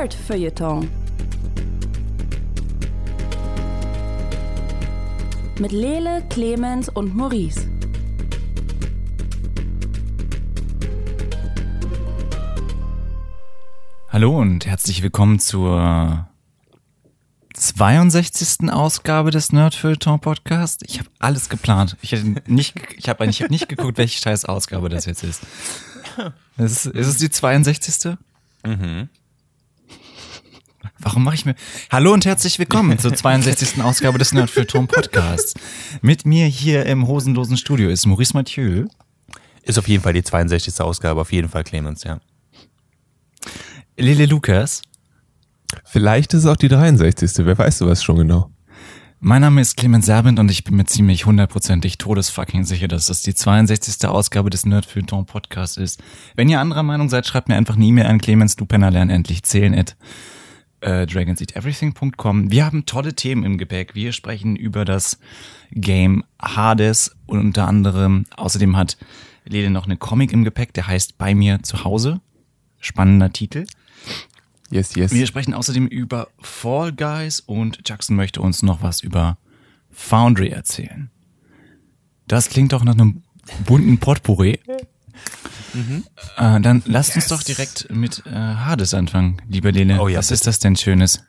Nerd Feuilleton. Mit Lele, Clemens und Maurice. Hallo und herzlich willkommen zur 62. Ausgabe des Nerdfilter Podcast. Ich habe alles geplant. Ich habe nicht, ich habe eigentlich nicht geguckt, welche scheiß Ausgabe das jetzt ist. Ist, ist es die 62. Mhm. Warum mache ich mir. Hallo und herzlich willkommen zur 62. Ausgabe des Nerdfilter Podcasts. Mit mir hier im hosenlosen Studio ist Maurice Mathieu. Ist auf jeden Fall die 62. Ausgabe, auf jeden Fall Clemens, ja. Lele Lukas. Vielleicht ist es auch die 63. Wer weiß sowas schon genau. Mein Name ist Clemens Serbind und ich bin mir ziemlich hundertprozentig todesfucking sicher, dass das die 62. Ausgabe des Nerdfilton Podcasts ist. Wenn ihr anderer Meinung seid, schreibt mir einfach eine E-Mail an Clemens, du Penner lern endlich zählen at äh, dragonseateverything.com. Wir haben tolle Themen im Gepäck. Wir sprechen über das Game Hades und unter anderem, außerdem hat Lede noch eine Comic im Gepäck, der heißt Bei mir zu Hause. Spannender Titel. Yes, yes. Wir sprechen außerdem über Fall Guys und Jackson möchte uns noch was über Foundry erzählen. Das klingt doch nach einem bunten Potpourri. Mhm. Äh, dann lasst yes. uns doch direkt mit äh, Hades anfangen, liebe Lene. Oh, ja, was ist das denn Schönes?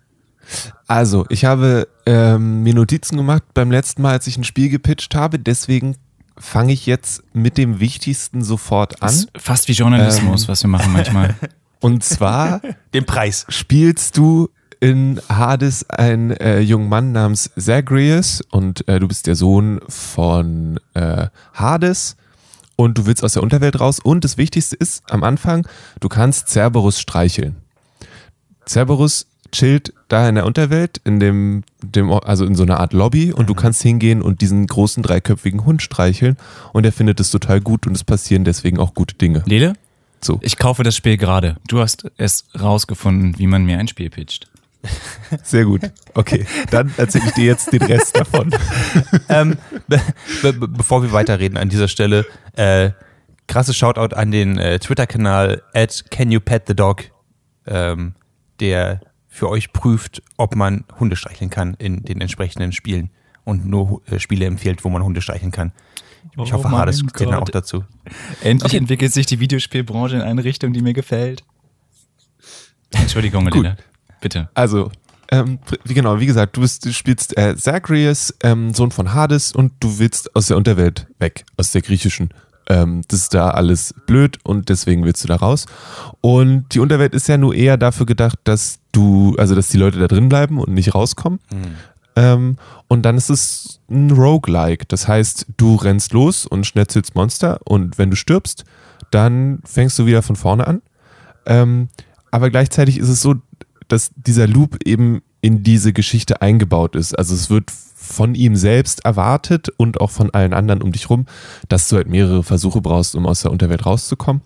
Also, ich habe ähm, mir Notizen gemacht beim letzten Mal, als ich ein Spiel gepitcht habe. Deswegen fange ich jetzt mit dem Wichtigsten sofort an. fast wie Journalismus, ähm, was wir machen manchmal. Und zwar den Preis. Spielst du in Hades einen äh, jungen Mann namens Zagreus und äh, du bist der Sohn von äh, Hades und du willst aus der Unterwelt raus und das Wichtigste ist am Anfang, du kannst Cerberus streicheln. Cerberus chillt da in der Unterwelt, in dem, dem, also in so einer Art Lobby und du mhm. kannst hingehen und diesen großen dreiköpfigen Hund streicheln und er findet es total gut und es passieren deswegen auch gute Dinge. Lele? So. Ich kaufe das Spiel gerade. Du hast es rausgefunden, wie man mir ein Spiel pitcht. Sehr gut. Okay, dann erzähle ich dir jetzt den Rest davon. ähm, be be bevor wir weiterreden an dieser Stelle, äh, krasses Shoutout an den äh, Twitter-Kanal at Can You Pet the Dog, ähm, der für euch prüft, ob man Hunde streicheln kann in den entsprechenden Spielen und nur äh, Spiele empfiehlt, wo man Hunde streicheln kann. Ich hoffe, oh Hades gehört auch dazu. Endlich okay. entwickelt sich die Videospielbranche in eine Richtung, die mir gefällt. Entschuldigung, Elena. Bitte. Also, ähm, wie genau, wie gesagt, du, bist, du spielst äh, Zagreus, ähm, Sohn von Hades, und du willst aus der Unterwelt weg, aus der griechischen. Ähm, das ist da alles blöd und deswegen willst du da raus. Und die Unterwelt ist ja nur eher dafür gedacht, dass du, also dass die Leute da drin bleiben und nicht rauskommen. Mhm. Ähm, und dann ist es ein Roguelike. Das heißt, du rennst los und schnetzelst Monster und wenn du stirbst, dann fängst du wieder von vorne an. Ähm, aber gleichzeitig ist es so, dass dieser Loop eben in diese Geschichte eingebaut ist. Also es wird von ihm selbst erwartet und auch von allen anderen um dich rum, dass du halt mehrere Versuche brauchst, um aus der Unterwelt rauszukommen.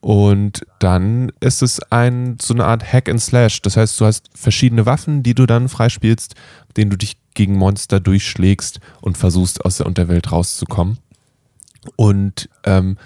Und dann ist es ein, so eine Art Hack and Slash. Das heißt, du hast verschiedene Waffen, die du dann freispielst, denen du dich gegen Monster durchschlägst und versuchst, aus der Unterwelt rauszukommen. Und ähm,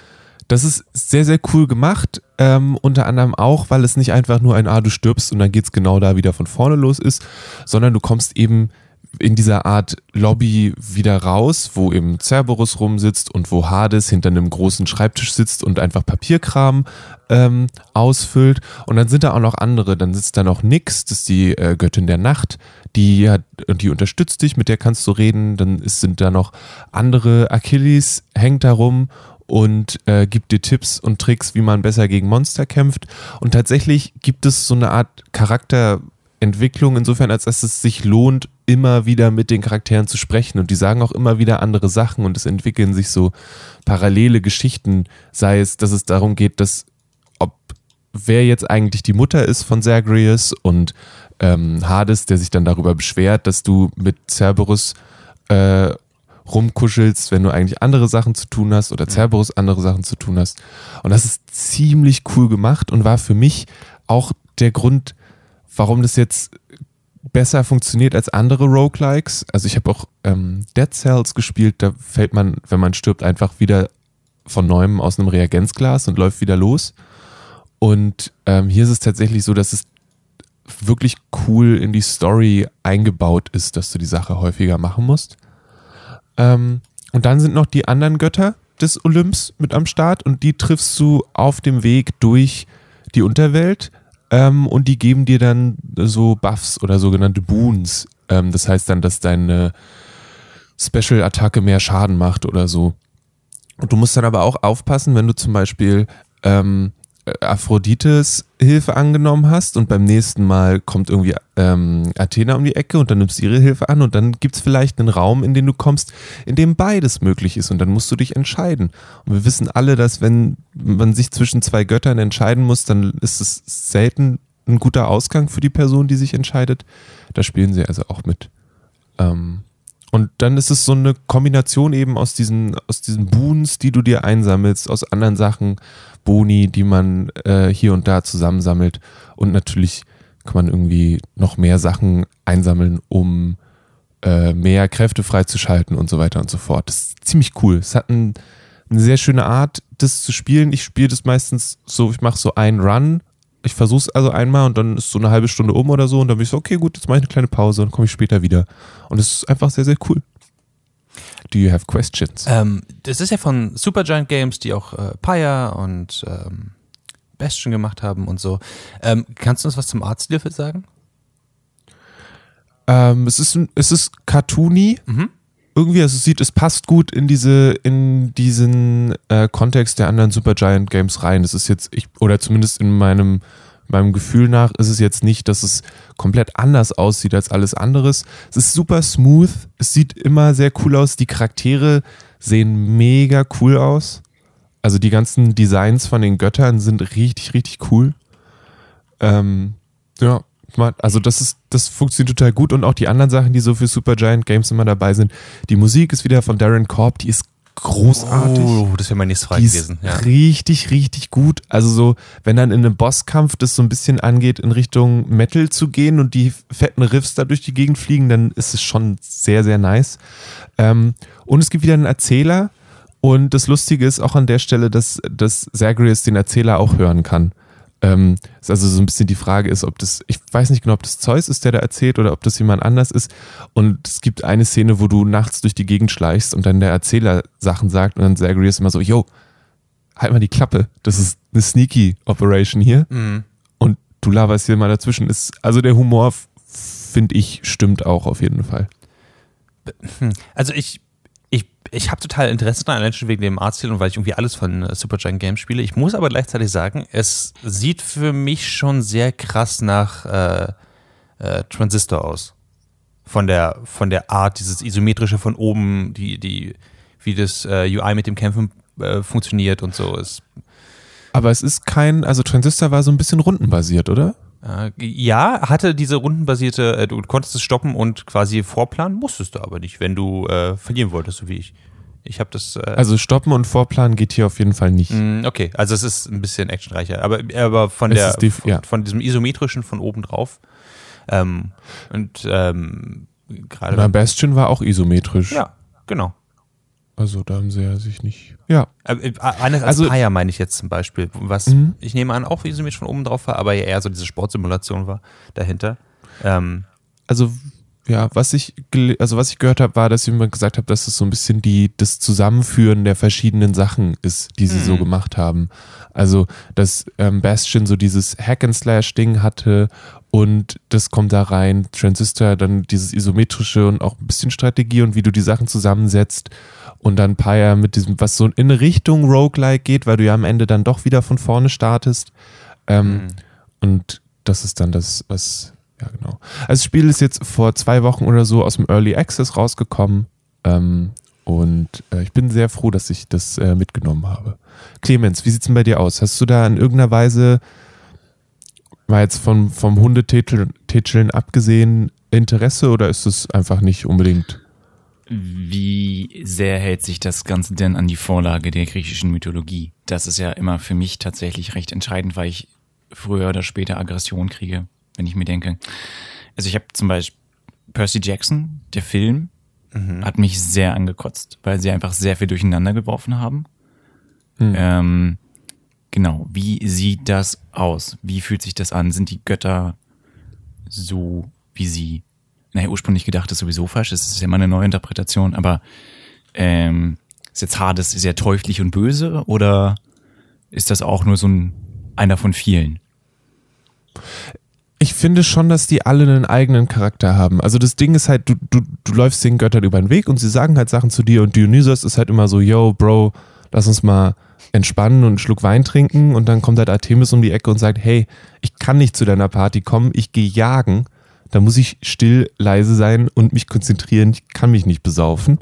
das ist sehr, sehr cool gemacht. Ähm, unter anderem auch, weil es nicht einfach nur ein Ah, du stirbst und dann geht es genau da wieder von vorne los ist, sondern du kommst eben in dieser Art Lobby wieder raus, wo eben Cerberus rumsitzt und wo Hades hinter einem großen Schreibtisch sitzt und einfach Papierkram ähm, ausfüllt. Und dann sind da auch noch andere. Dann sitzt da noch Nix, das ist die äh, Göttin der Nacht, die hat, die unterstützt dich, mit der kannst du reden. Dann ist, sind da noch andere. Achilles hängt da rum und äh, gibt dir Tipps und Tricks, wie man besser gegen Monster kämpft. Und tatsächlich gibt es so eine Art Charakterentwicklung, insofern, als dass es sich lohnt, immer wieder mit den Charakteren zu sprechen und die sagen auch immer wieder andere Sachen und es entwickeln sich so parallele Geschichten, sei es, dass es darum geht, dass ob wer jetzt eigentlich die Mutter ist von Zagreus und ähm, Hades, der sich dann darüber beschwert, dass du mit Cerberus äh, rumkuschelst, wenn du eigentlich andere Sachen zu tun hast oder Cerberus andere Sachen zu tun hast. Und das ist ziemlich cool gemacht und war für mich auch der Grund, warum das jetzt besser funktioniert als andere Roguelikes. Also ich habe auch ähm, Dead Cells gespielt, da fällt man, wenn man stirbt, einfach wieder von neuem aus einem Reagenzglas und läuft wieder los. Und ähm, hier ist es tatsächlich so, dass es wirklich cool in die Story eingebaut ist, dass du die Sache häufiger machen musst. Ähm, und dann sind noch die anderen Götter des Olymps mit am Start und die triffst du auf dem Weg durch die Unterwelt ähm, und die geben dir dann so Buffs oder sogenannte Boons. Ähm, das heißt dann, dass deine Special-Attacke mehr Schaden macht oder so. Und du musst dann aber auch aufpassen, wenn du zum Beispiel ähm, Aphrodites Hilfe angenommen hast und beim nächsten Mal kommt irgendwie ähm, Athena um die Ecke und dann nimmst du ihre Hilfe an und dann gibt es vielleicht einen Raum, in den du kommst, in dem beides möglich ist und dann musst du dich entscheiden. Und wir wissen alle, dass wenn man sich zwischen zwei Göttern entscheiden muss, dann ist es selten ein guter Ausgang für die Person, die sich entscheidet. Da spielen sie also auch mit. Ähm, und dann ist es so eine Kombination eben aus diesen, aus diesen Boons, die du dir einsammelst, aus anderen Sachen, Boni, die man äh, hier und da zusammensammelt. Und natürlich kann man irgendwie noch mehr Sachen einsammeln, um äh, mehr Kräfte freizuschalten und so weiter und so fort. Das ist ziemlich cool. Es hat ein, eine sehr schöne Art, das zu spielen. Ich spiele das meistens so, ich mache so einen Run. Ich versuche es also einmal und dann ist so eine halbe Stunde um oder so und dann bin ich so, okay, gut, jetzt mache ich eine kleine Pause und komme ich später wieder. Und es ist einfach sehr, sehr cool. Do you have questions? Ähm, das ist ja von Supergiant Games, die auch äh, Paya und ähm, Bastion gemacht haben und so. Ähm, kannst du uns was zum Artstil sagen? Ähm, es ist, es ist cartoony. Mhm. Irgendwie, also es sieht, es passt gut in diese, in diesen äh, Kontext der anderen Supergiant Games rein. Es ist jetzt, ich, oder zumindest in meinem, meinem Gefühl nach, ist es jetzt nicht, dass es komplett anders aussieht als alles anderes. Es ist super smooth. Es sieht immer sehr cool aus. Die Charaktere sehen mega cool aus. Also die ganzen Designs von den Göttern sind richtig, richtig cool. Ähm, ja, also das ist, das funktioniert total gut und auch die anderen Sachen, die so für Supergiant Games immer dabei sind. Die Musik ist wieder von Darren Korb, die ist großartig. Oh, das wäre meine nächste Frage gewesen. Ja. richtig, richtig gut. Also so, wenn dann in einem Bosskampf das so ein bisschen angeht, in Richtung Metal zu gehen und die fetten Riffs da durch die Gegend fliegen, dann ist es schon sehr, sehr nice. Ähm, und es gibt wieder einen Erzähler. Und das Lustige ist auch an der Stelle, dass, dass Zagreus den Erzähler auch hören kann. Ähm, ist also so ein bisschen die Frage ist, ob das, ich weiß nicht genau, ob das Zeus ist, der da erzählt oder ob das jemand anders ist. Und es gibt eine Szene, wo du nachts durch die Gegend schleichst und dann der Erzähler Sachen sagt und dann Zagreus immer so, yo, halt mal die Klappe, das ist eine sneaky Operation hier. Mhm. Und du laberst hier mal dazwischen. Ist, also der Humor, finde ich, stimmt auch auf jeden Fall. Also ich, ich, habe total Interesse daran, allein schon wegen dem Artstil und weil ich irgendwie alles von äh, Supergiant Games spiele. Ich muss aber gleichzeitig sagen, es sieht für mich schon sehr krass nach äh, äh, Transistor aus. Von der, von der Art, dieses isometrische von oben, die, die, wie das äh, UI mit dem Kämpfen äh, funktioniert und so. Es, Aber es ist kein, also Transistor war so ein bisschen rundenbasiert, oder? Äh, ja, hatte diese rundenbasierte, äh, du konntest es stoppen und quasi vorplanen, musstest du aber nicht, wenn du äh, verlieren wolltest, so wie ich. Ich habe das. Äh, Also stoppen und vorplanen geht hier auf jeden Fall nicht. Mm, Okay, also es ist ein bisschen actionreicher, aber, aber von Es der die- von, ja. von diesem isometrischen von oben drauf. Ähm, und ähm, gerade Oder Bastion war auch isometrisch. ja, genau. Also da haben sie ja sich nicht. Ja. Äh, äh, Anders als Also- Paya meine ich jetzt zum Beispiel, was Mhm. ich nehme an auch isometrisch von oben drauf war, aber ja eher so diese Sportsimulation war dahinter. Ähm, Also ja, was ich also was ich gehört habe, war, dass jemand gesagt hat, dass es so ein bisschen die das Zusammenführen der verschiedenen Sachen ist, die sie so Mhm. gemacht haben. Also dass ähm, Bastion so dieses Hack and Slash Ding hatte und das kommt da rein. Transistor dann dieses isometrische und auch ein bisschen Strategie und wie du die Sachen zusammensetzt und dann Pyre mit diesem was so in Richtung Roguelike geht, weil du ja am Ende dann doch wieder von vorne startest. Ähm, Mhm. Und das ist dann das, was, ja genau. Also das Spiel ist jetzt vor zwei Wochen oder so aus dem Early Access rausgekommen. Ähm, und äh, ich bin sehr froh, dass ich das äh, mitgenommen habe. Clemens, wie sieht's denn bei dir aus? Hast du da in irgendeiner Weise, mal jetzt vom, vom Hundetätscheln Tätscheln abgesehen, Interesse oder ist es einfach nicht unbedingt? Wie sehr hält sich das Ganze denn an die Vorlage der griechischen Mythologie? Das ist ja immer für mich tatsächlich recht entscheidend, weil ich früher oder später Aggression kriege, wenn ich mir denke. Also ich habe zum Beispiel Percy Jackson, der Film, hat mich sehr angekotzt, weil sie einfach sehr viel durcheinander geworfen haben. Hm. Ähm, genau, wie sieht das aus? Wie fühlt sich das an? Sind die Götter so, wie sie, naja, ursprünglich gedacht ist, sowieso falsch. Das ist ja immer eine neue Interpretation, aber ähm, ist jetzt Hades sehr teuflisch und böse oder ist das auch nur so ein einer von vielen? Ich finde schon, dass die alle einen eigenen Charakter haben. Also das Ding ist halt, du, du, du läufst den Göttern über den Weg und sie sagen halt Sachen zu dir und Dionysos ist halt immer so, yo, Bro, lass uns mal entspannen und einen Schluck Wein trinken und dann kommt halt Artemis um die Ecke und sagt, hey, ich kann nicht zu deiner Party kommen, ich gehe jagen, da muss ich still, leise sein und mich konzentrieren, ich kann mich nicht besaufen.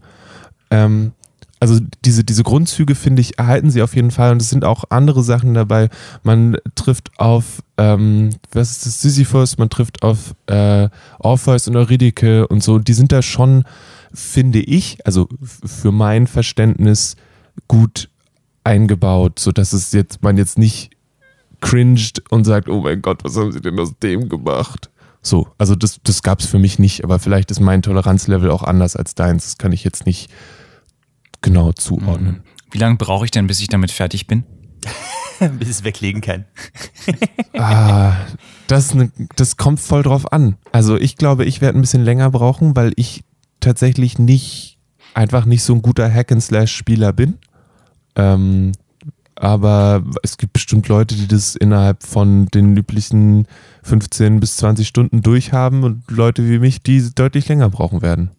Ähm, also diese, diese Grundzüge, finde ich, erhalten sie auf jeden Fall. Und es sind auch andere Sachen dabei. Man trifft auf, ähm, was ist das, Sisyphus, man trifft auf äh, Orpheus und Eurydike und so. Die sind da schon, finde ich, also für mein Verständnis gut eingebaut, sodass es jetzt, man jetzt nicht cringed und sagt, oh mein Gott, was haben sie denn aus dem gemacht? So, also das, das gab es für mich nicht, aber vielleicht ist mein Toleranzlevel auch anders als deins. Das kann ich jetzt nicht genau zuordnen. Wie lange brauche ich denn, bis ich damit fertig bin? bis es weglegen kann. ah, das, ne, das kommt voll drauf an. Also ich glaube, ich werde ein bisschen länger brauchen, weil ich tatsächlich nicht, einfach nicht so ein guter Hack-and-Slash-Spieler bin. Ähm, aber es gibt bestimmt Leute, die das innerhalb von den üblichen 15 bis 20 Stunden durchhaben und Leute wie mich, die deutlich länger brauchen werden.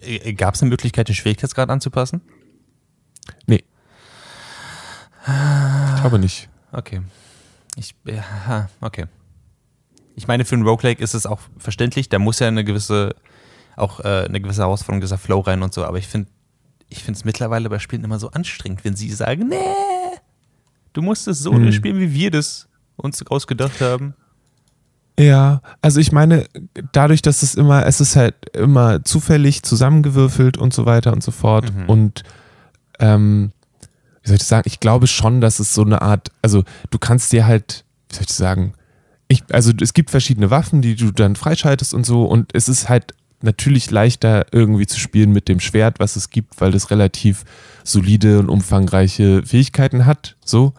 Äh, Gab es eine Möglichkeit, den Schwierigkeitsgrad anzupassen? Nee. Ich glaube nicht. Okay. Ich, ja, okay. Ich meine, für einen Roguelike ist es auch verständlich, da muss ja eine gewisse, auch äh, eine gewisse Herausforderung, dieser Flow rein und so, aber ich finde ich finde es mittlerweile bei Spielen immer so anstrengend, wenn sie sagen, nee, du musst es so hm. spielen, wie wir das uns ausgedacht haben. Ja, also ich meine, dadurch, dass es immer, es ist halt immer zufällig zusammengewürfelt und so weiter und so fort. Mhm. Und ähm, wie soll ich sagen, ich glaube schon, dass es so eine Art, also du kannst dir halt, wie soll ich sagen, ich, also es gibt verschiedene Waffen, die du dann freischaltest und so, und es ist halt natürlich leichter irgendwie zu spielen mit dem Schwert, was es gibt, weil das relativ solide und umfangreiche Fähigkeiten hat, so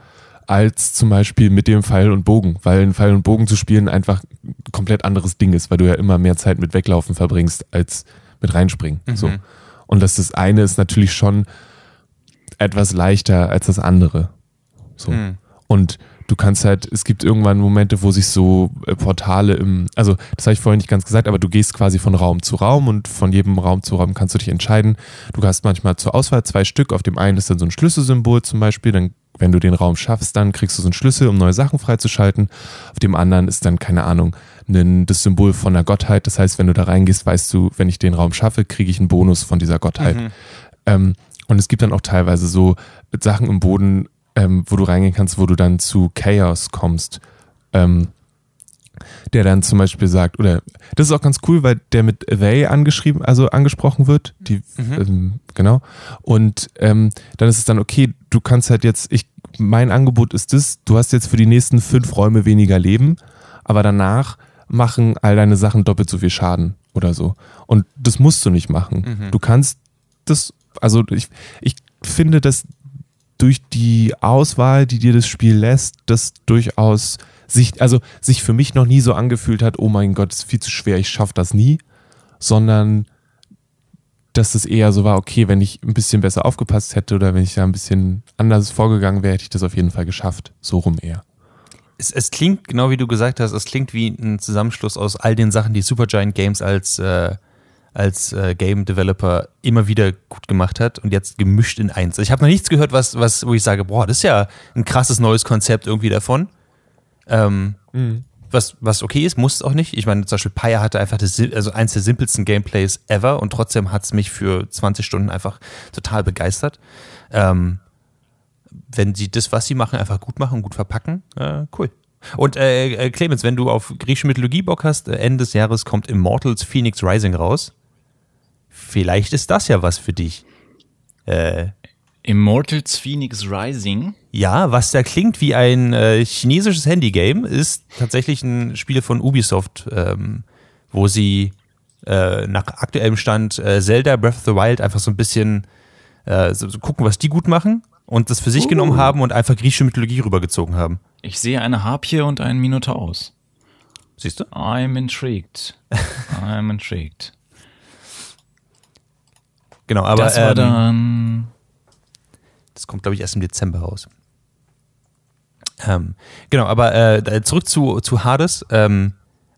als zum Beispiel mit dem Pfeil und Bogen, weil ein Pfeil und Bogen zu spielen einfach ein komplett anderes Ding ist, weil du ja immer mehr Zeit mit Weglaufen verbringst als mit reinspringen. Mhm. So. Und dass das eine ist natürlich schon etwas leichter als das andere. So. Mhm. Und du kannst halt, es gibt irgendwann Momente, wo sich so äh, Portale im, also das habe ich vorhin nicht ganz gesagt, aber du gehst quasi von Raum zu Raum und von jedem Raum zu Raum kannst du dich entscheiden. Du hast manchmal zur Auswahl zwei Stück. Auf dem einen ist dann so ein Schlüsselsymbol zum Beispiel, dann wenn du den Raum schaffst, dann kriegst du so einen Schlüssel, um neue Sachen freizuschalten. Auf dem anderen ist dann, keine Ahnung, ein, das Symbol von der Gottheit. Das heißt, wenn du da reingehst, weißt du, wenn ich den Raum schaffe, kriege ich einen Bonus von dieser Gottheit. Mhm. Ähm, und es gibt dann auch teilweise so Sachen im Boden, ähm, wo du reingehen kannst, wo du dann zu Chaos kommst. Ähm, der dann zum Beispiel sagt, oder das ist auch ganz cool, weil der mit they angeschrieben, also angesprochen wird, die, mhm. ähm, genau. Und ähm, dann ist es dann okay, du kannst halt jetzt, ich, mein Angebot ist das, du hast jetzt für die nächsten fünf Räume weniger Leben, aber danach machen all deine Sachen doppelt so viel Schaden oder so. Und das musst du nicht machen. Mhm. Du kannst das, also ich, ich finde, dass durch die Auswahl, die dir das Spiel lässt, das durchaus sich, also sich für mich noch nie so angefühlt hat, oh mein Gott, ist viel zu schwer, ich schaffe das nie, sondern dass es eher so war, okay, wenn ich ein bisschen besser aufgepasst hätte oder wenn ich da ein bisschen anders vorgegangen wäre, hätte ich das auf jeden Fall geschafft. So rum eher. Es, es klingt, genau wie du gesagt hast, es klingt wie ein Zusammenschluss aus all den Sachen, die Supergiant Games als äh, als äh, Game Developer immer wieder gut gemacht hat und jetzt gemischt in eins. Ich habe noch nichts gehört, was, was, wo ich sage, boah, das ist ja ein krasses neues Konzept irgendwie davon. Ähm, mhm. was, was okay ist, muss es auch nicht. Ich meine, zum Beispiel Pyre hatte einfach das, also eins der simpelsten Gameplays ever und trotzdem hat es mich für 20 Stunden einfach total begeistert. Ähm, wenn sie das, was sie machen, einfach gut machen, gut verpacken, äh, cool. Und äh, äh Clemens, wenn du auf griechische Mythologie Bock hast, äh, Ende des Jahres kommt Immortals Phoenix Rising raus vielleicht ist das ja was für dich. Äh, Immortals Phoenix Rising. Ja, was da klingt wie ein äh, chinesisches Handygame, ist tatsächlich ein Spiel von Ubisoft, ähm, wo sie äh, nach aktuellem Stand äh, Zelda Breath of the Wild einfach so ein bisschen äh, so, so gucken, was die gut machen und das für sich uh. genommen haben und einfach griechische Mythologie rübergezogen haben. Ich sehe eine Harpie und einen Minotaurus. Siehst du? I'm intrigued. I'm intrigued. Genau, aber das war ähm, dann. das kommt, glaube ich, erst im Dezember raus. Ähm, genau, aber äh, zurück zu, zu Hades. Ähm,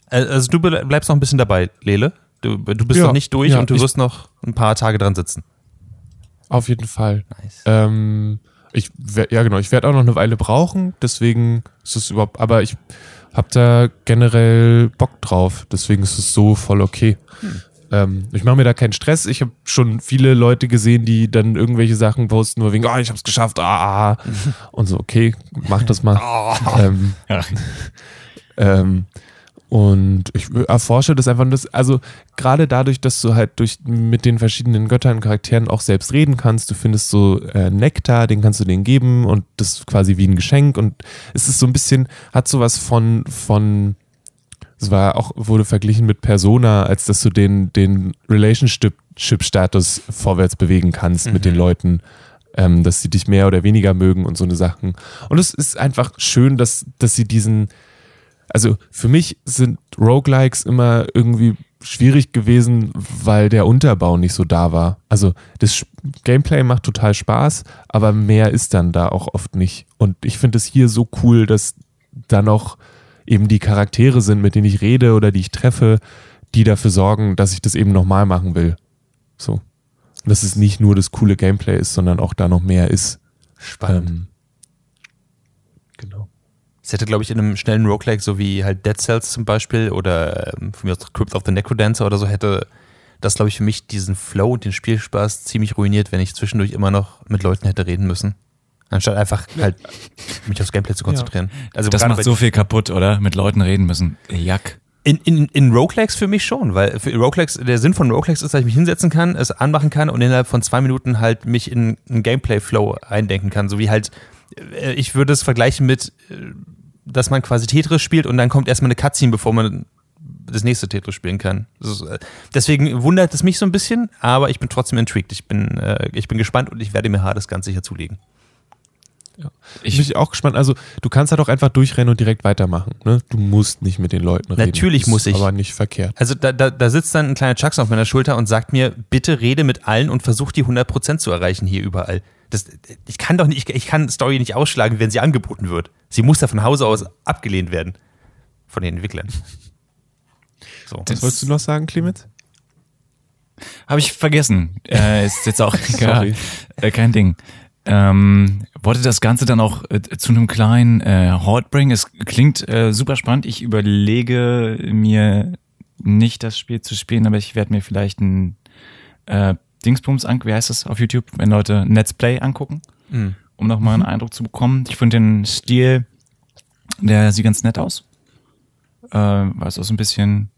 äh, also du ble- bleibst noch ein bisschen dabei, Lele. Du, du bist Ja, noch nicht durch ja, und du wirst noch ein paar Tage dran sitzen. Auf jeden Fall. Nice. Ähm, ich ja genau, ich werde auch noch eine Weile brauchen, deswegen ist es überhaupt, aber ich habe da generell Bock drauf, deswegen ist es so voll okay. Ähm, ich mache mir da keinen Stress. Ich habe schon viele Leute gesehen, die dann irgendwelche Sachen posten, nur wegen, oh, ich habe es geschafft, ah, ah. und so, okay, mach das mal. ähm, Ja. ähm, und ich erforsche das einfach, das, also gerade dadurch, dass du halt durch mit den verschiedenen Göttern und Charakteren auch selbst reden kannst, du findest so äh, Nektar, den kannst du denen geben und das ist quasi wie ein Geschenk und es ist so ein bisschen, hat sowas von, von, es war auch, wurde verglichen mit Persona, als dass du den, den Relationship-Status vorwärts bewegen kannst mit den Leuten, ähm, dass sie dich mehr oder weniger mögen und so eine Sachen. Und es ist einfach schön, dass, dass sie diesen, also für mich sind Roguelikes immer irgendwie schwierig gewesen, weil der Unterbau nicht so da war. Also das Gameplay macht total Spaß, aber mehr ist dann da auch oft nicht. Und ich finde es hier so cool, dass da noch eben die Charaktere sind, mit denen ich rede oder die ich treffe, die dafür sorgen, dass ich das eben nochmal machen will. So. Und dass es nicht nur das coole Gameplay ist, sondern auch da noch mehr ist. Spannend. Ähm, genau. Es hätte, glaube ich, in einem schnellen Roguelike, so wie halt Dead Cells zum Beispiel oder ähm, von mir aus Crypt of the Necrodancer oder so, hätte das, glaube ich, für mich diesen Flow und den Spielspaß ziemlich ruiniert, wenn ich zwischendurch immer noch mit Leuten hätte reden müssen. Anstatt einfach halt mich aufs Gameplay zu konzentrieren. Also Das macht so viel kaputt, oder? Mit Leuten reden müssen. Jack. In, in, in Roguelikes für mich schon, weil für Roguelikes, der Sinn von Roguelikes ist, dass ich mich hinsetzen kann, es anmachen kann und innerhalb von zwei Minuten halt mich in einen Gameplay-Flow eindenken kann. So wie halt, äh, ich würde es vergleichen mit, äh, dass man quasi Tetris spielt und dann kommt erstmal eine Cutscene, bevor man das nächste Tetris spielen kann. Das äh, deswegen wundert es mich so ein bisschen, aber ich bin trotzdem intrigued. Ich bin, ich bin gespannt und ich werde mir Hades ganz sicher zulegen. Ich bin auch gespannt. Also, du kannst halt auch einfach durchrennen und direkt weitermachen. Ne? Du musst nicht mit den Leuten reden. Natürlich muss ich. Aber nicht verkehrt. Also da, da, da sitzt dann ein kleiner Chucks auf meiner Schulter und sagt mir, bitte rede mit allen und versuch die 100% zu erreichen hier überall. Das, ich kann doch nicht, ich, ich kann Story nicht ausschlagen, wenn sie angeboten wird. Sie muss da von Hause aus abgelehnt werden. Von den Entwicklern. So. Was wolltest du noch sagen, Clemens? Habe ich vergessen. Äh, ist jetzt auch egal. Sorry. Äh, kein Ding. Ähm, wollte das Ganze dann auch äh, zu einem kleinen äh, Hort bringen. Es klingt äh, super spannend. Ich überlege mir nicht das Spiel zu spielen, aber ich werde mir vielleicht ein äh, Dingsbums an, wie heißt das auf YouTube, wenn Leute Let's Play angucken, Mhm. um nochmal einen Eindruck zu bekommen. Ich finde den Stil, der sieht ganz nett aus. Äh, weil es auch so ein bisschen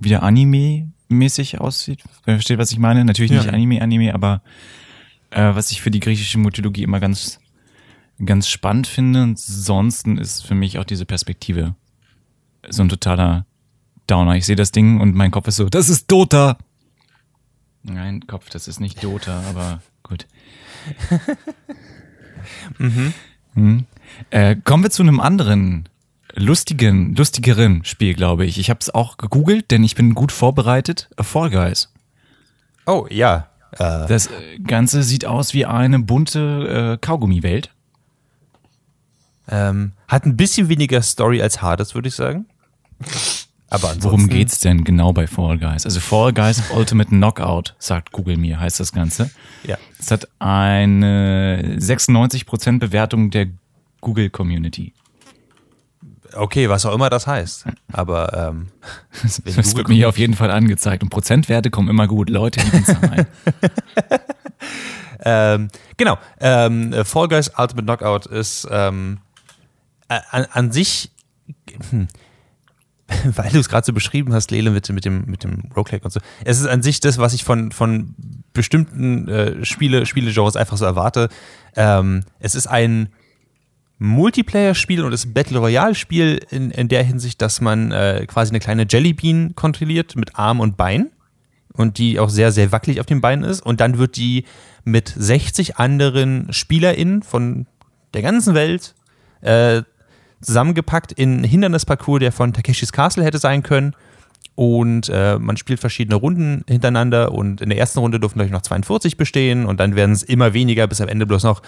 wieder Anime-mäßig aussieht. Versteht, was ich meine? Natürlich nicht Ja. Anime, Anime, aber äh, was ich für die griechische Mythologie immer ganz, ganz spannend finde. Ansonsten ist für mich auch diese Perspektive so ein totaler Downer. Ich sehe das Ding und mein Kopf ist so, das ist Dota. Nein, Kopf, das ist nicht Dota, aber gut. Mhm. Äh, kommen wir zu einem anderen lustigen, lustigeren Spiel, glaube ich. Ich habe es auch gegoogelt, denn ich bin gut vorbereitet. Fall Guys. Oh, ja. Äh, Das äh, Ganze sieht aus wie eine bunte äh, Kaugummiwelt. ähm, hat ein bisschen weniger Story als Hades, würde ich sagen. Aber Worum geht's denn genau bei Fall Guys? Also Fall Guys Ultimate Knockout, sagt Google mir, heißt das Ganze. Ja. Es hat eine 96% Bewertung der Google Community. Okay, was auch immer das heißt. Aber ähm, Das, wird mir hier auf jeden Fall angezeigt. Und Prozentwerte kommen immer gut. Leute. Ähm, genau. Ähm, äh, Fall Guys Ultimate Knockout ist ähm, äh, an, an sich, hm, weil du es gerade so beschrieben hast, Lele, mit, dem- mit dem, mit dem Roguelike und so. Es ist an sich das, was ich von, von bestimmten äh, Spiele, Spielegenres einfach so erwarte. Ähm, es ist ein Multiplayer-Spiel und ein Battle Royale-Spiel in, in der Hinsicht, dass man äh, quasi eine kleine Jellybean kontrolliert mit Arm und Bein und die auch sehr, sehr wackelig auf den Beinen ist. Und dann wird die mit 60 anderen SpielerInnen von der ganzen Welt äh, zusammengepackt in einen Hindernisparcours, der von Takeshis Castle hätte sein können. Und äh, man spielt verschiedene Runden hintereinander und in der ersten Runde durften gleich noch 42 bestehen und dann werden es immer weniger, bis am Ende bloß noch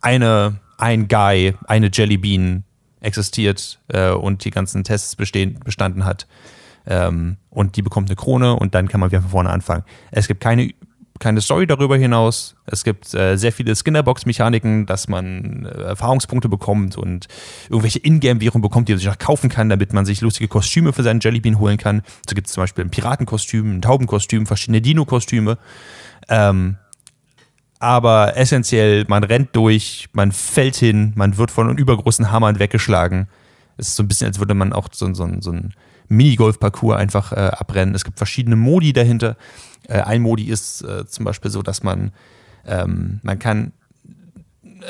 eine, ein Guy, eine Jellybean existiert äh, und die ganzen Tests bestehen, bestanden hat. Ähm, und die bekommt eine Krone und dann kann man wieder von vorne anfangen. Es gibt keine keine Story darüber hinaus. Es gibt äh, sehr viele Skinnerbox-Mechaniken, dass man äh, Erfahrungspunkte bekommt und irgendwelche Ingame-Währungen bekommt, die man sich auch kaufen kann, damit man sich lustige Kostüme für seinen Jellybean holen kann. So gibt es zum Beispiel ein Piratenkostüm, ein Taubenkostüm, verschiedene Dino-Kostüme. Ähm, aber essentiell, man rennt durch, man fällt hin, man wird von übergroßen Hammern weggeschlagen. Es ist so ein bisschen, als würde man auch so, so, so ein Minigolf-Parcours einfach äh, abrennen. Es gibt verschiedene Modi dahinter. Äh, ein Modi ist äh, zum Beispiel so, dass man, ähm, man kann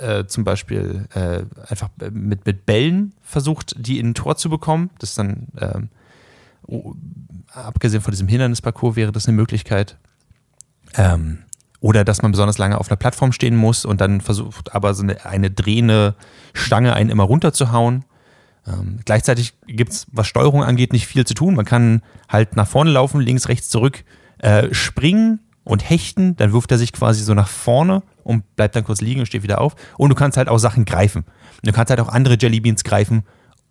äh, zum Beispiel äh, einfach mit, mit Bällen versucht, die in ein Tor zu bekommen. Das ist dann, ähm, oh, abgesehen von diesem Hindernisparcours, wäre das eine Möglichkeit. Ähm, oder dass man besonders lange auf einer Plattform stehen muss und dann versucht aber so eine, eine drehende Stange einen immer runterzuhauen. Ähm, gleichzeitig gibt es, was Steuerung angeht, nicht viel zu tun. Man kann halt nach vorne laufen, links, rechts zurück äh, springen und hechten, dann wirft er sich quasi so nach vorne und bleibt dann kurz liegen und steht wieder auf. Und du kannst halt auch Sachen greifen. Und du kannst halt auch andere Jellybeans greifen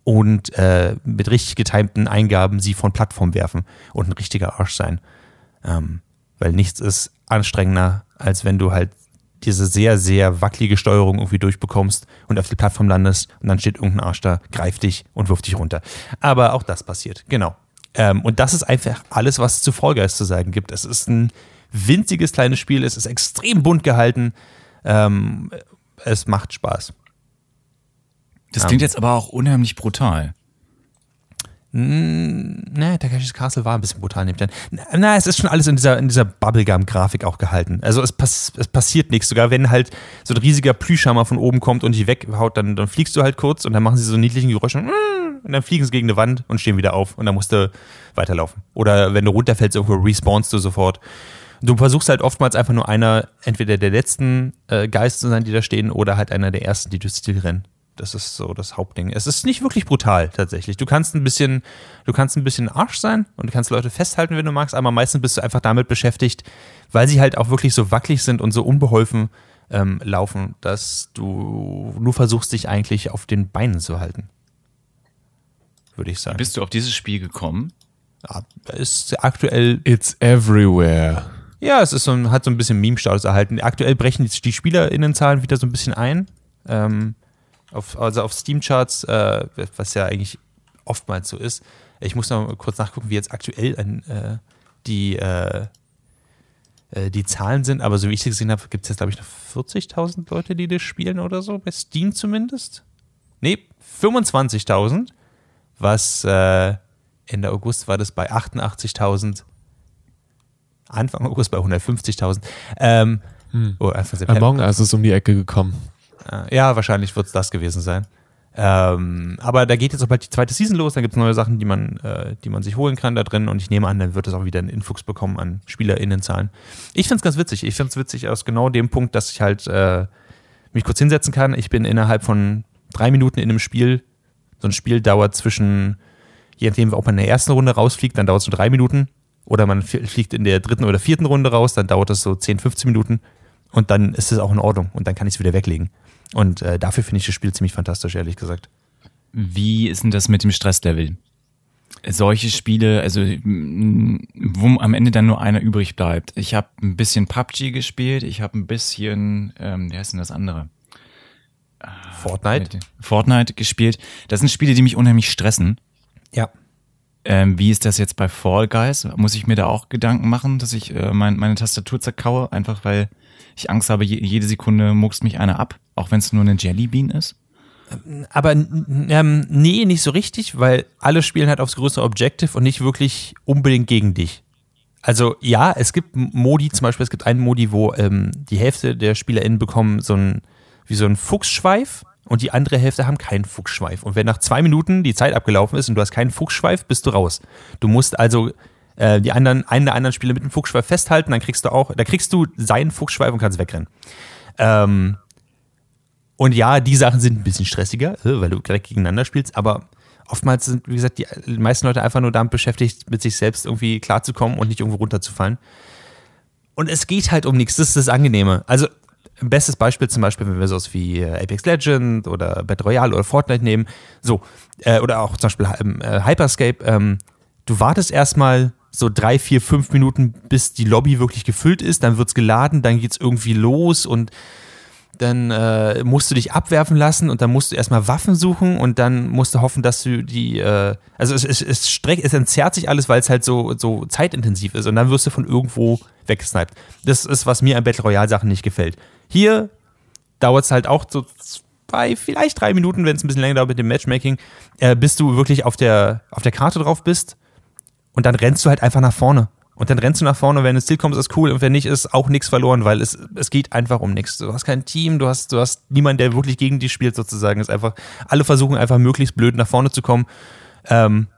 und äh, mit richtig getimten Eingaben sie von Plattform werfen und ein richtiger Arsch sein. Ähm, weil nichts ist anstrengender, als wenn du halt diese sehr, sehr wackelige Steuerung irgendwie durchbekommst und auf die Plattform landest und dann steht irgendein Arsch da, greift dich und wirft dich runter. Aber auch das passiert, genau. Ähm, und das ist einfach alles, was es zu Fall Guys zu sagen gibt. Es ist ein winziges kleines Spiel, es ist extrem bunt gehalten. Ähm, es macht Spaß. Das klingt jetzt aber auch unheimlich brutal. Ne, Takeshis Castle war ein bisschen brutal, an. Na, es ist schon alles in dieser, in dieser Bubblegum-Grafik auch gehalten. Also es, pass, es passiert nichts. Sogar wenn halt so ein riesiger Plüschhammer von oben kommt und dich weghaut, dann, dann fliegst du halt kurz und dann machen sie so niedlichen Geräusche und dann fliegen sie gegen eine Wand und stehen wieder auf und dann musst du weiterlaufen. Oder wenn du runterfällst, irgendwo respawnst du sofort. Du versuchst halt oftmals einfach nur einer, entweder der letzten äh, Geist zu sein, die da stehen, oder halt einer der ersten, die durchs Stil rennen. Das ist so das Hauptding. Es ist nicht wirklich brutal tatsächlich. Du kannst ein bisschen, du kannst ein bisschen Arsch sein und du kannst Leute festhalten, wenn du magst, aber meistens bist du einfach damit beschäftigt, weil sie halt auch wirklich so wackelig sind und so unbeholfen ähm, laufen, dass du nur versuchst, dich eigentlich auf den Beinen zu halten. Würde ich sagen. Bist du auf dieses Spiel gekommen? Ja, ist aktuell. It's everywhere. Ja, es ist so ein, hat so ein bisschen Meme-Status erhalten. Aktuell brechen die, die SpielerInnenzahlen wieder so ein bisschen ein. Ähm, auf, also auf Steam-Charts, äh, was ja eigentlich oftmals so ist. Ich muss noch mal kurz nachgucken, wie jetzt aktuell ein, äh, die, äh, äh die Zahlen sind, aber so wie ich sie gesehen habe, gibt es jetzt, glaube ich, noch 40.000 Leute, die das spielen oder so, bei Steam zumindest. Nee, 25.000, was äh, Ende August war das bei 88.000, Anfang August bei 150.000. Ähm, Hm. oh, Anfang September. Among Us ist um die Ecke gekommen. Äh, Ja, wahrscheinlich wird es das gewesen sein. Ähm, aber da geht jetzt auch bald die zweite Season los, da gibt es neue Sachen, die man, äh, die man sich holen kann da drin und ich nehme an, dann wird es auch wieder einen Influx bekommen an SpielerInnenzahlen. Ich finde es ganz witzig. Ich finde es witzig aus genau dem Punkt, dass ich halt äh, mich kurz hinsetzen kann. Ich bin innerhalb von drei Minuten in einem Spiel. So ein Spiel dauert zwischen, je nachdem, ob man in der ersten Runde rausfliegt, dann dauert es so drei Minuten. Oder man fliegt in der dritten oder vierten Runde raus, dann dauert das so 10, 15 Minuten. Und dann ist es auch in Ordnung und dann kann ich es wieder weglegen. Und äh, dafür finde ich das Spiel ziemlich fantastisch, ehrlich gesagt. Wie ist denn das mit dem Stresslevel? Solche Spiele, also wo am Ende dann nur einer übrig bleibt. Ich habe ein bisschen PUBG gespielt, ich habe ein bisschen, ähm, wie heißt denn das andere? Fortnite? Fortnite gespielt. Das sind Spiele, die mich unheimlich stressen. Ja. Ähm, wie ist das jetzt bei Fall Guys? Muss ich mir da auch Gedanken machen, dass ich äh, mein, meine Tastatur zerkaue, einfach weil ich Angst habe, je, jede Sekunde muckst mich einer ab, auch wenn es nur eine Jellybean ist? Aber ähm, nee, nicht so richtig, weil alle spielen halt aufs größere Objective und nicht wirklich unbedingt gegen dich. Also ja, es gibt Modi, zum Beispiel, es gibt einen Modi, wo ähm, die Hälfte der SpielerInnen bekommen so ein, wie so ein Fuchsschweif und die andere Hälfte haben keinen Fuchsschweif. Und wenn nach zwei Minuten die Zeit abgelaufen ist und du hast keinen Fuchsschweif, bist du raus. Du musst also äh, die anderen, einen der anderen Spieler mit dem Fuchsschweif festhalten, dann kriegst du auch, da kriegst du seinen Fuchsschweif und kannst wegrennen. Ähm, Und ja, die Sachen sind ein bisschen stressiger, äh, weil du direkt gegeneinander spielst, aber oftmals sind, wie gesagt, die meisten Leute einfach nur damit beschäftigt, mit sich selbst irgendwie klarzukommen und nicht irgendwo runterzufallen. Und es geht halt um nichts, das ist das Angenehme. Also, bestes Beispiel zum Beispiel, wenn wir sowas wie äh, Apex Legend oder Battle Royale oder Fortnite nehmen, so, äh, oder auch zum Beispiel äh, Hyperscape, ähm, du wartest erstmal so drei, vier, fünf Minuten, bis die Lobby wirklich gefüllt ist, dann wird's geladen, dann geht's irgendwie los und dann äh, musst du dich abwerfen lassen und dann musst du erstmal Waffen suchen und dann musst du hoffen, dass du die, äh, also es, es, es, streck, es entzerrt sich alles, weil es halt so, so zeitintensiv ist und dann wirst du von irgendwo weggesniped. Das ist, was mir an Battle Royale Sachen nicht gefällt. Hier dauert es halt auch so zwei, vielleicht drei Minuten, wenn es ein bisschen länger dauert mit dem Matchmaking, äh, bis du wirklich auf der, auf der Karte drauf bist und dann rennst du halt einfach nach vorne. Und dann rennst du nach vorne, wenn ins Ziel kommst, ist cool und wenn nicht, ist auch nichts verloren, weil es, es geht einfach um nichts. Du hast kein Team, du hast, du hast niemanden, der wirklich gegen dich spielt, sozusagen. Ist einfach, alle versuchen einfach möglichst blöd nach vorne zu kommen. Ähm,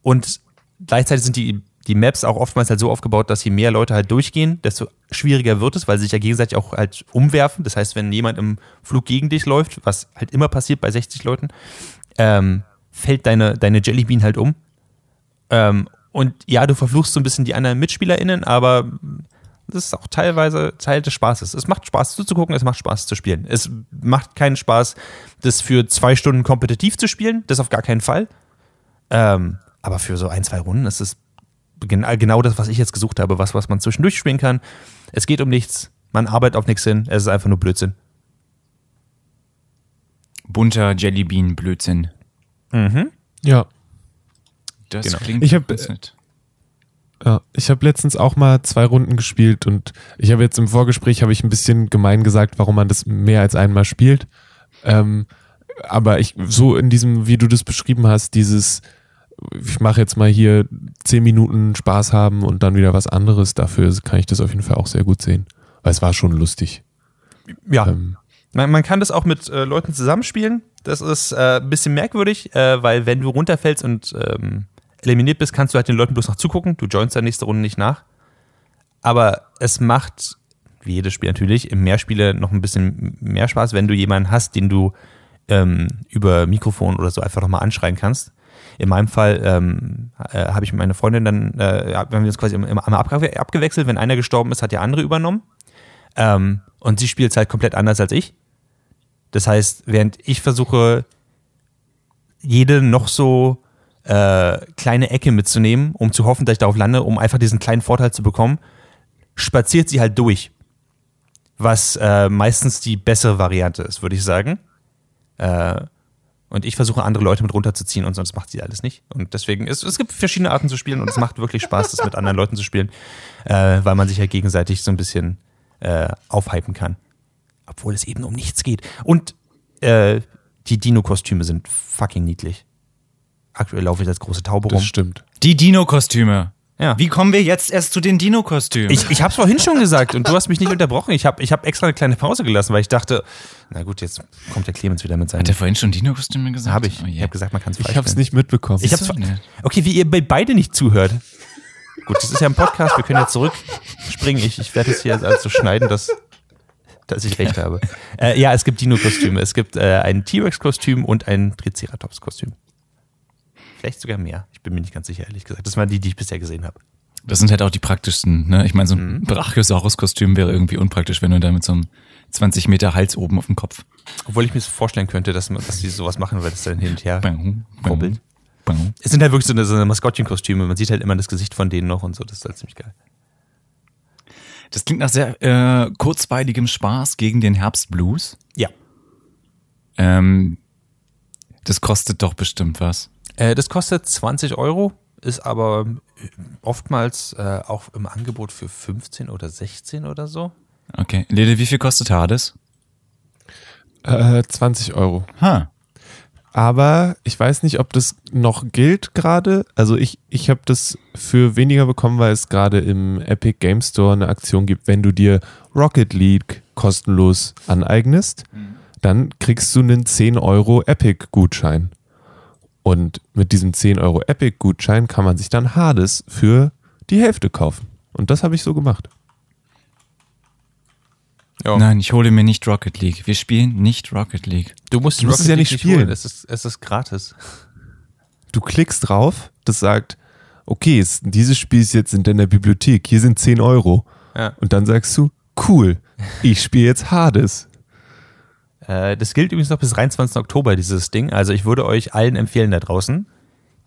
und gleichzeitig sind die, die Maps auch oftmals halt so aufgebaut, dass je mehr Leute halt durchgehen, desto schwieriger wird es, weil sie sich ja gegenseitig auch halt umwerfen. Das heißt, wenn jemand im Flug gegen dich läuft, was halt immer passiert bei 60 Leuten, ähm, fällt deine, deine Jellybean halt um. Ähm, und ja, du verfluchst so ein bisschen die anderen MitspielerInnen, aber das ist auch teilweise Teil des Spaßes. Es macht Spaß zuzugucken, es macht Spaß zu spielen. Es macht keinen Spaß, das für zwei Stunden kompetitiv zu spielen, das auf gar keinen Fall. Ähm, aber für so ein, zwei Runden ist es genau das, was ich jetzt gesucht habe, was, was man zwischendurch spielen kann. Es geht um nichts, man arbeitet auf nichts hin, es ist einfach nur Blödsinn. Bunter Jellybean-Blödsinn. Mhm. Ja. Das Genau. klingt Ich hab, ganz äh, nett. Ja, ich habe letztens auch mal zwei Runden gespielt und ich habe jetzt im Vorgespräch habe ich ein bisschen gemein gesagt, warum man das mehr als einmal spielt. Ähm, aber ich so in diesem, wie du das beschrieben hast, dieses, ich mache jetzt mal hier zehn Minuten Spaß haben und dann wieder was anderes. Dafür kann ich das auf jeden Fall auch sehr gut sehen, weil es war schon lustig. Ja. Ähm, Man, man kann das auch mit äh, Leuten zusammenspielen. Das ist äh, ein bisschen merkwürdig, äh, weil wenn du runterfällst und ähm, eliminiert bist, kannst du halt den Leuten bloß noch zugucken. Du joinst dann nächste Runde nicht nach. Aber es macht, wie jedes Spiel natürlich, im Mehrspieler noch ein bisschen mehr Spaß, wenn du jemanden hast, den du ähm, über Mikrofon oder so einfach nochmal anschreien kannst. In meinem Fall ähm, äh, habe ich meine Freundin dann, äh, ja, wir haben uns quasi immer abge abgewechselt. Wenn einer gestorben ist, hat der andere übernommen. Ähm, und sie spielt es halt komplett anders als ich. Das heißt, während ich versuche, jede noch so äh, kleine Ecke mitzunehmen, um zu hoffen, dass ich darauf lande, um einfach diesen kleinen Vorteil zu bekommen, spaziert sie halt durch. Was äh, meistens die bessere Variante ist, würde ich sagen. Äh, und ich versuche andere Leute mit runterzuziehen und sonst macht sie alles nicht. Und deswegen, es, es gibt verschiedene Arten zu spielen und es macht wirklich Spaß, das mit anderen Leuten zu spielen, äh, weil man sich ja gegenseitig so ein bisschen äh, aufhypen kann. Obwohl es eben um nichts geht. Und äh, die Dino-Kostüme sind fucking niedlich. Aktuell laufe ich als große Taube rum. das stimmt. Die Dino-Kostüme. Ja. Wie kommen wir jetzt erst zu den Dino-Kostümen? Ich, ich habe es vorhin schon gesagt und du hast mich nicht unterbrochen. Ich habe ich hab extra eine kleine Pause gelassen, weil ich dachte, na gut, jetzt kommt der Clemens wieder mit seinen. Hat er vorhin schon Dino-Kostüme gesagt? Habe ich. Oh je. Ich habe gesagt, man kann es Ich habe es nicht mitbekommen. Ich hab's. Okay, wie ihr bei beide nicht zuhört. Gut, das ist ja ein Podcast, wir können jetzt zurückspringen. Ich, ich werde es hier also schneiden, dass, dass ich recht habe. Äh, ja, es gibt Dino-Kostüme. Es gibt äh, ein T-Rex-Kostüm und ein Triceratops-Kostüm. Vielleicht sogar mehr. Ich bin mir nicht ganz sicher, ehrlich gesagt. Das waren die, die ich bisher gesehen habe. Das sind halt auch die praktischsten, ne? Ich meine, so Mhm. ein Brachiosaurus-Kostüm wäre irgendwie unpraktisch, wenn du da mit so einem 20 Meter Hals oben auf dem Kopf. Obwohl ich mir vorstellen könnte, dass, man- dass die sowas machen, weil das dann hin und her bang. Es sind halt wirklich so eine, so eine Maskottchenkostüme. Man sieht halt immer das Gesicht von denen noch und so. Das ist halt ziemlich geil. Das klingt nach sehr äh, kurzweiligem Spaß gegen den Herbstblues. Ja. Ähm, das kostet doch bestimmt was. Äh, das kostet 20 Euro, ist aber oftmals äh, auch im Angebot für 15 oder 16 oder so. Okay. Lede, wie viel kostet Hades? Äh, 20 Euro. Ha. Aber ich weiß nicht, ob das noch gilt gerade. Also ich, ich habe das für weniger bekommen, weil es gerade im Epic Game Store eine Aktion gibt, wenn du dir Rocket League kostenlos aneignest, dann kriegst du einen 10 Euro Epic-Gutschein. Und mit diesem 10 Euro Epic-Gutschein kann man sich dann Hades für die Hälfte kaufen. Und das habe ich so gemacht. Ja. Nein, ich hole mir nicht Rocket League. Wir spielen nicht Rocket League. Du musst Du musst es ja nicht spielen. holen. Es ist, es ist gratis. Du klickst drauf, das sagt, okay, es, dieses Spiel ist jetzt in deiner Bibliothek, hier sind 10 Euro. Ja. Und dann sagst du, cool, ich spiele jetzt Hades. Äh, das gilt übrigens noch bis 23. Oktober, dieses Ding. Also ich würde euch allen empfehlen da draußen,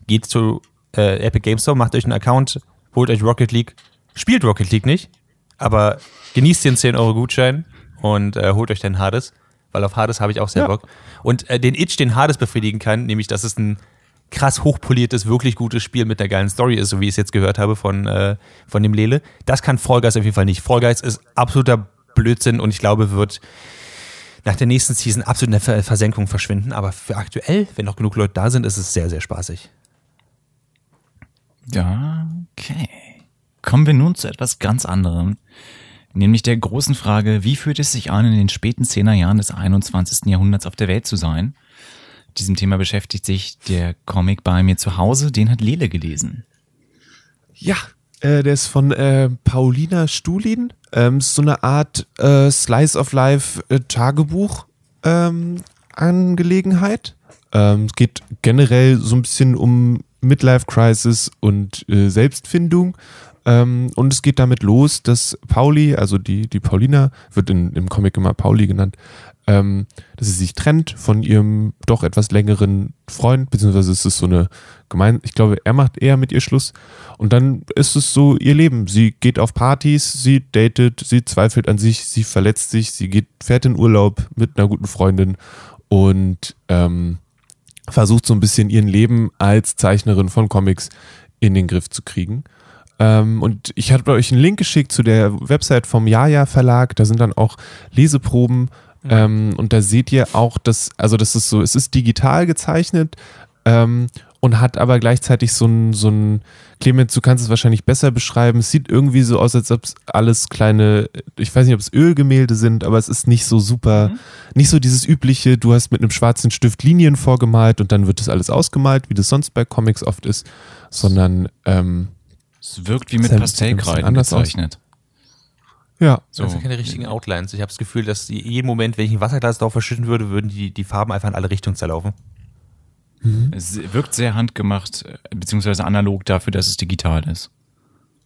geht zu äh, Epic Games Store, macht euch einen Account, holt euch Rocket League, spielt Rocket League nicht, aber genießt den 10 Euro Gutschein und äh, holt euch den Hades, weil auf Hades habe ich auch sehr Ja. Bock. Und äh, den Itch, den Hades befriedigen kann, nämlich dass es ein krass hochpoliertes, wirklich gutes Spiel mit einer geilen Story ist, so wie ich es jetzt gehört habe von, äh, von dem Lele. Das kann Fall Guys auf jeden Fall nicht. Fall Guys ist absoluter Blödsinn und ich glaube, wird nach der nächsten Season absolut in der Ver Versenkung verschwinden. Aber für aktuell, wenn noch genug Leute da sind, ist es sehr, sehr spaßig. Ja, okay. Kommen wir nun zu etwas ganz anderem, nämlich der großen Frage, wie fühlt es sich an, in den späten Zehnerjahren des 21. Jahrhunderts auf der Welt zu sein? Diesem Thema beschäftigt sich der Comic bei mir zu Hause, den hat Lele gelesen. Ja, äh, der ist von äh, Paulina Stulin. Ähm, ist so eine Art äh, Slice of Life äh, Tagebuch ähm, Angelegenheit. Ähm, es geht generell so ein bisschen um Midlife Crisis und äh, Selbstfindung. Ähm, und es geht damit los, dass Pauli, also die, die Paulina, wird in, im Comic immer Pauli genannt, ähm, dass sie sich trennt von ihrem doch etwas längeren Freund, beziehungsweise es ist so eine gemein, ich glaube, er macht eher mit ihr Schluss und dann ist es so ihr Leben. Sie geht auf Partys, sie datet, sie zweifelt an sich, sie verletzt sich, sie geht, fährt in Urlaub mit einer guten Freundin und ähm, versucht so ein bisschen ihren Leben als Zeichnerin von Comics in den Griff zu kriegen. Ähm, und ich hatte euch einen Link geschickt zu der Website vom Jaja Verlag. Da sind dann auch Leseproben. Ähm, und da seht ihr auch, dass, also das ist so, es ist digital gezeichnet ähm, und hat aber gleichzeitig so ein, so ein, Clemens, du kannst es wahrscheinlich besser beschreiben. Es sieht irgendwie so aus, als ob es alles kleine, ich weiß nicht, ob es Ölgemälde sind, aber es ist nicht so super, nicht so dieses übliche, du hast mit einem schwarzen Stift Linien vorgemalt und dann wird das alles ausgemalt, wie das sonst bei Comics oft ist, sondern ähm, Es wirkt wie mit bisschen Pastellkreiden anders aus. Ja, So. Das sind keine richtigen Outlines. Ich habe das Gefühl, dass die, jeden Moment, wenn ich ein Wasserglas drauf verschütten würde, würden die, die Farben einfach in alle Richtungen zerlaufen. Es wirkt sehr handgemacht, äh, beziehungsweise analog dafür, dass es digital ist.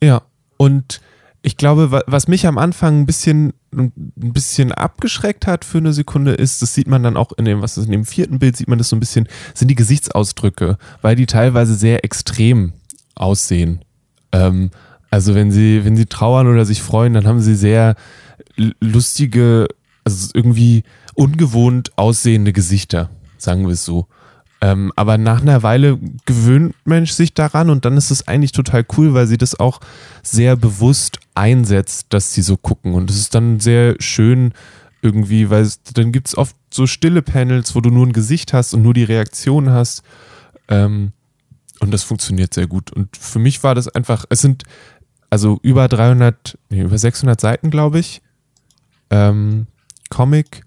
Ja, und ich glaube, wa- was mich am Anfang ein bisschen, ein bisschen abgeschreckt hat für eine Sekunde ist, das sieht man dann auch in dem, was ist in dem vierten Bild, sieht man das so ein bisschen, sind die Gesichtsausdrücke, weil die teilweise sehr extrem aussehen. Ähm, also wenn sie, wenn sie trauern oder sich freuen, dann haben sie sehr lustige, also irgendwie ungewohnt aussehende Gesichter, sagen wir es so. Ähm, aber nach einer Weile gewöhnt Mensch sich daran und dann ist es eigentlich total cool, weil sie das auch sehr bewusst einsetzt, dass sie so gucken. Und es ist dann sehr schön irgendwie, weil es, dann gibt es oft so stille Panels, wo du nur ein Gesicht hast und nur die Reaktion hast. Ähm, und das funktioniert sehr gut. Und für mich war das einfach, es sind also über 300, nee, über 600 Seiten, glaube ich. Ähm, Comic,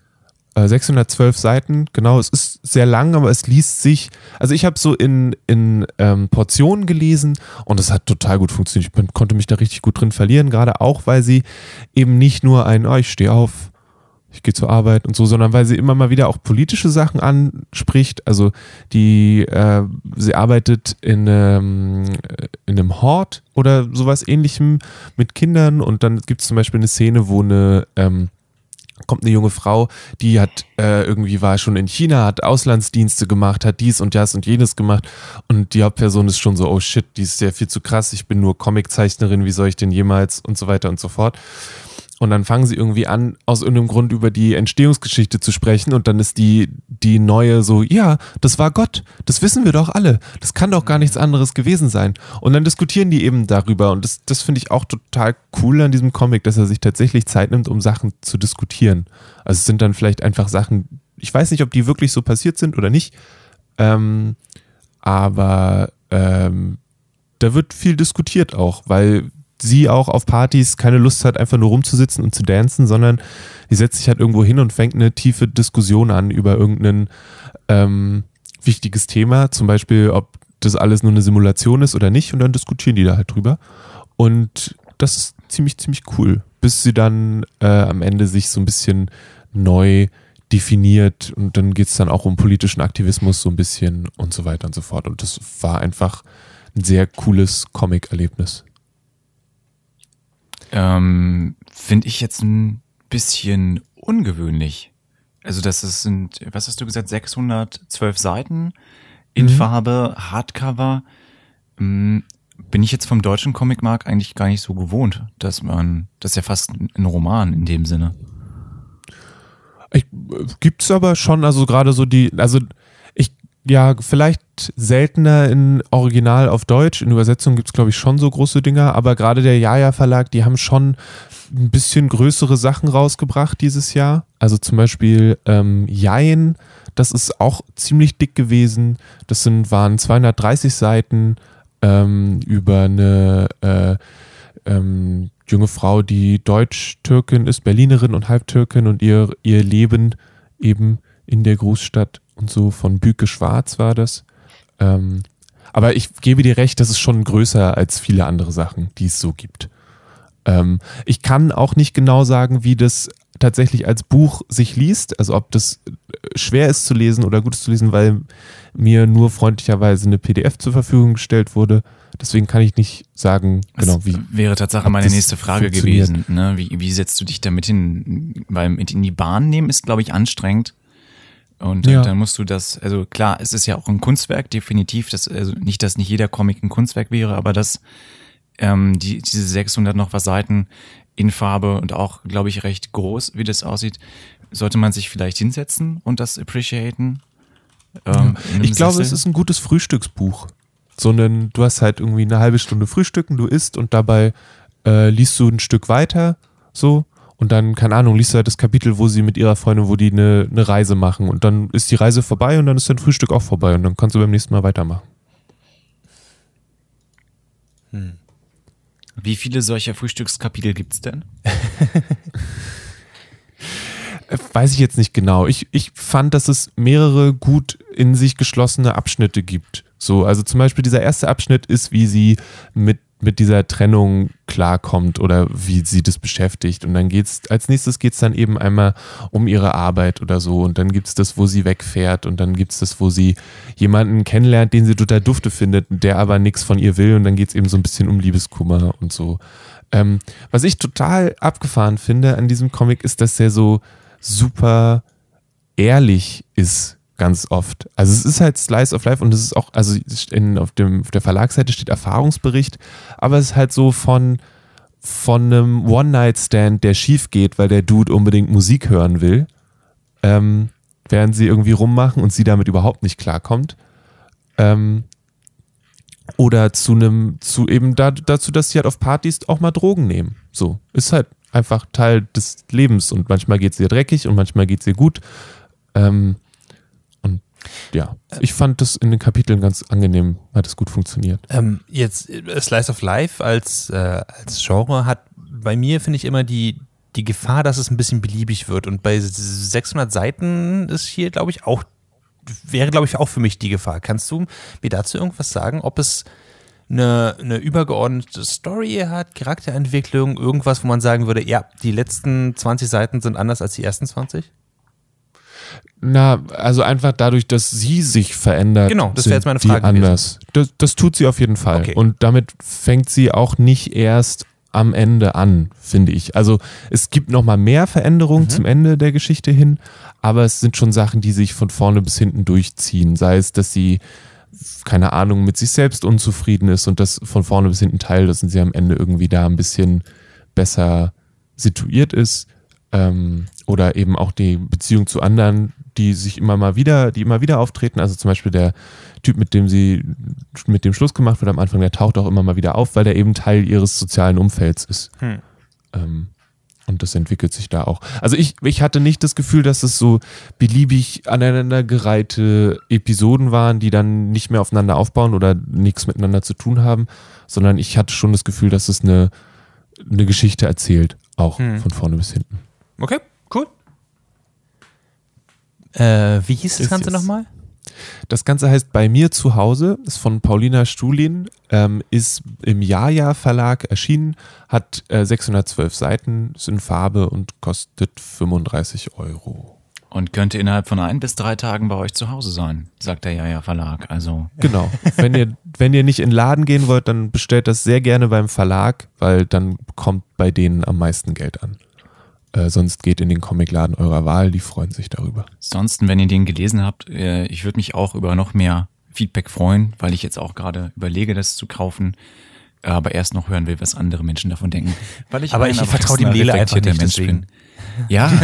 äh, 612 Seiten, genau, es ist sehr lang, aber es liest sich, also ich habe so in, in ähm, Portionen gelesen und es hat total gut funktioniert. Ich konnte mich da richtig gut drin verlieren, gerade auch, weil sie eben nicht nur ein, oh, ich stehe auf, ich gehe zur Arbeit und so, sondern weil sie immer mal wieder auch politische Sachen anspricht. Also die, äh, sie arbeitet in, ähm, in einem Hort oder sowas ähnlichem mit Kindern und dann gibt es zum Beispiel eine Szene, wo eine ähm, kommt eine junge Frau, die hat äh, irgendwie war schon in China, hat Auslandsdienste gemacht, hat dies und das und jenes gemacht und die Hauptperson ist schon so, oh shit, die ist ja viel zu krass, ich bin nur Comiczeichnerin, wie soll ich denn jemals und so weiter und so fort. Und dann fangen sie irgendwie an, aus irgendeinem Grund über die Entstehungsgeschichte zu sprechen. Und dann ist die, die neue so, ja, das war Gott, das wissen wir doch alle, das kann doch gar nichts anderes gewesen sein. Und dann diskutieren die eben darüber. Und das, das finde ich auch total cool an diesem Comic, dass er sich tatsächlich Zeit nimmt, um Sachen zu diskutieren. Also es sind dann vielleicht einfach Sachen, ich weiß nicht, ob die wirklich so passiert sind oder nicht, ähm, aber ähm, da wird viel diskutiert auch, weil sie auch auf Partys keine Lust hat, einfach nur rumzusitzen und zu dancen, sondern die setzt sich halt irgendwo hin und fängt eine tiefe Diskussion an über irgendein ähm, wichtiges Thema, zum Beispiel, ob das alles nur eine Simulation ist oder nicht, und dann diskutieren die da halt drüber. Und das ist ziemlich, ziemlich cool. Bis sie dann äh, am Ende sich so ein bisschen neu definiert und dann geht es dann auch um politischen Aktivismus so ein bisschen und so weiter und so fort. Und das war einfach ein sehr cooles Comic-Erlebnis. Ähm, Finde ich jetzt ein bisschen ungewöhnlich. Also das ist, sind, was hast du gesagt, 612 Seiten in Mhm. Farbe, Hardcover. Hm, Bin ich jetzt vom deutschen Comicmarkt eigentlich gar nicht so gewohnt, dass man, das ist ja fast ein Roman in dem Sinne. Ich, äh, gibt's aber schon, also gerade so die, also ja, vielleicht seltener in Original auf Deutsch, in Übersetzung gibt's glaube ich schon so große Dinger, aber gerade der Jaja Verlag, die haben schon ein bisschen größere Sachen rausgebracht dieses Jahr. Also zum Beispiel ähm, Jain, das ist auch ziemlich dick gewesen. Das sind, waren 230 Seiten ähm, über eine äh, ähm, junge Frau, die Deutsch-Türkin ist, Berlinerin und Halbtürkin und ihr, ihr Leben eben in der Großstadt und so von Büke Schwarz war das. Ähm, aber ich gebe dir recht, das ist schon größer als viele andere Sachen, die es so gibt. Ähm, ich kann auch nicht genau sagen, wie das tatsächlich als Buch sich liest, also ob das äh, schwer ist zu lesen oder gut ist zu lesen, weil mir nur freundlicherweise eine PDF zur Verfügung gestellt wurde. Deswegen kann ich nicht sagen, genau das wie. wäre Tatsache ob meine nächste Frage gewesen. Ne? Wie, wie setzt du dich damit hin? Weil mit in die Bahn nehmen ist, glaube ich, anstrengend. Und Ja. dann musst du das, also klar, es ist ja auch ein Kunstwerk, definitiv. Das, also nicht, dass nicht jeder Comic ein Kunstwerk wäre, aber dass ähm, die, diese 600 noch was Seiten in Farbe und auch, glaube ich, recht groß, wie das aussieht, sollte man sich vielleicht hinsetzen und das appreciaten. Ähm, einem Ich glaube, Sessel. es ist ein gutes Frühstücksbuch. Sondern du hast halt irgendwie eine halbe Stunde Frühstücken, du isst und dabei äh, liest du ein Stück weiter, so. Und dann, keine Ahnung, liest du halt das Kapitel, wo sie mit ihrer Freundin, wo die eine, eine Reise machen. Und dann ist die Reise vorbei und dann ist dein Frühstück auch vorbei. Und dann kannst du beim nächsten Mal weitermachen. Wie viele solcher Frühstückskapitel gibt's denn? Äh, Weiß ich jetzt nicht genau. Ich, ich fand, dass es mehrere gut in sich geschlossene Abschnitte gibt. So, also zum Beispiel dieser erste Abschnitt ist, wie sie mit, mit dieser Trennung klarkommt oder wie sie das beschäftigt. Und dann geht's, als nächstes geht's dann eben einmal um ihre Arbeit oder so. Und dann gibt's das, wo sie wegfährt. Und dann gibt's das, wo sie jemanden kennenlernt, den sie total dufte findet, der aber nichts von ihr will. Und dann geht's eben so ein bisschen um Liebeskummer und so. Ähm, was ich total abgefahren finde an diesem Comic ist, dass der so super ehrlich ist ganz oft. Also es ist halt Slice of Life und es ist auch, also in, auf, dem, auf der Verlagsseite steht Erfahrungsbericht, aber es ist halt so von, von einem One-Night-Stand, der schief geht, weil der Dude unbedingt Musik hören will, ähm, während sie irgendwie rummachen und sie damit überhaupt nicht klarkommt. Ähm, oder zu einem, zu eben da, dazu, dass sie halt auf Partys auch mal Drogen nehmen. So, ist halt einfach Teil des Lebens und manchmal geht es ihr dreckig und manchmal geht es ihr gut. Ähm, ja, ich fand das in den Kapiteln ganz angenehm, hat es gut funktioniert. Ähm, jetzt äh, Slice of Life als, äh, als Genre hat bei mir, finde ich, immer die, die Gefahr, dass es ein bisschen beliebig wird. Und bei 600 Seiten ist hier, glaube ich, auch, wäre, glaube ich, auch für mich die Gefahr. Kannst du mir dazu irgendwas sagen, ob es eine, eine übergeordnete Story hat, Charakterentwicklung, irgendwas, wo man sagen würde, ja, die letzten 20 Seiten sind anders als die ersten 20? Na, also einfach dadurch, dass sie sich verändert. Genau, das wäre jetzt meine Frage anders. Das, das tut sie auf jeden Fall. Okay. Und damit fängt sie auch nicht erst am Ende an, finde ich. Also es gibt noch mal mehr Mhm. Veränderungen zum Ende der Geschichte hin, aber es sind schon Sachen, die sich von vorne bis hinten durchziehen. Sei es, dass sie keine Ahnung, mit sich selbst unzufrieden ist und das von vorne bis hinten teilt und sie am Ende irgendwie da ein bisschen besser situiert ist. Ähm, oder eben auch die Beziehung zu anderen, die sich immer mal wieder, die immer wieder auftreten. Also zum Beispiel der Typ, mit dem sie, mit dem Schluss gemacht wird am Anfang, der taucht auch immer mal wieder auf, weil der eben Teil ihres sozialen Umfelds ist. Hm. Ähm, und das entwickelt sich da auch. Also ich, ich hatte nicht das Gefühl, dass es so beliebig aneinandergereihte Episoden waren, die dann nicht mehr aufeinander aufbauen oder nichts miteinander zu tun haben, sondern ich hatte schon das Gefühl, dass es eine, eine Geschichte erzählt, auch Hm. von vorne bis hinten. Okay. Äh, wie hieß das Ganze nochmal? Das Ganze heißt Bei mir zu Hause, ist von Paulina Stulin, ähm, ist im Jaja Verlag erschienen, hat äh, 612 Seiten, ist in Farbe und kostet 35 Euro. Und könnte innerhalb von ein bis drei Tagen bei euch zu Hause sein, sagt der Jaja Verlag. Also Genau. wenn ihr, wenn ihr nicht in den Laden gehen wollt, dann bestellt das sehr gerne beim Verlag, weil dann kommt bei denen am meisten Geld an. Äh, sonst geht in den Comicladen eurer Wahl, die freuen sich darüber. Ansonsten, wenn ihr den gelesen habt, äh, ich würde mich auch über noch mehr Feedback freuen, weil ich jetzt auch gerade überlege, das zu kaufen, aber erst noch hören will, was andere Menschen davon denken. Weil ich Aber ich vertraue dem Lele einfach nicht, Mensch deswegen. bin. Ja,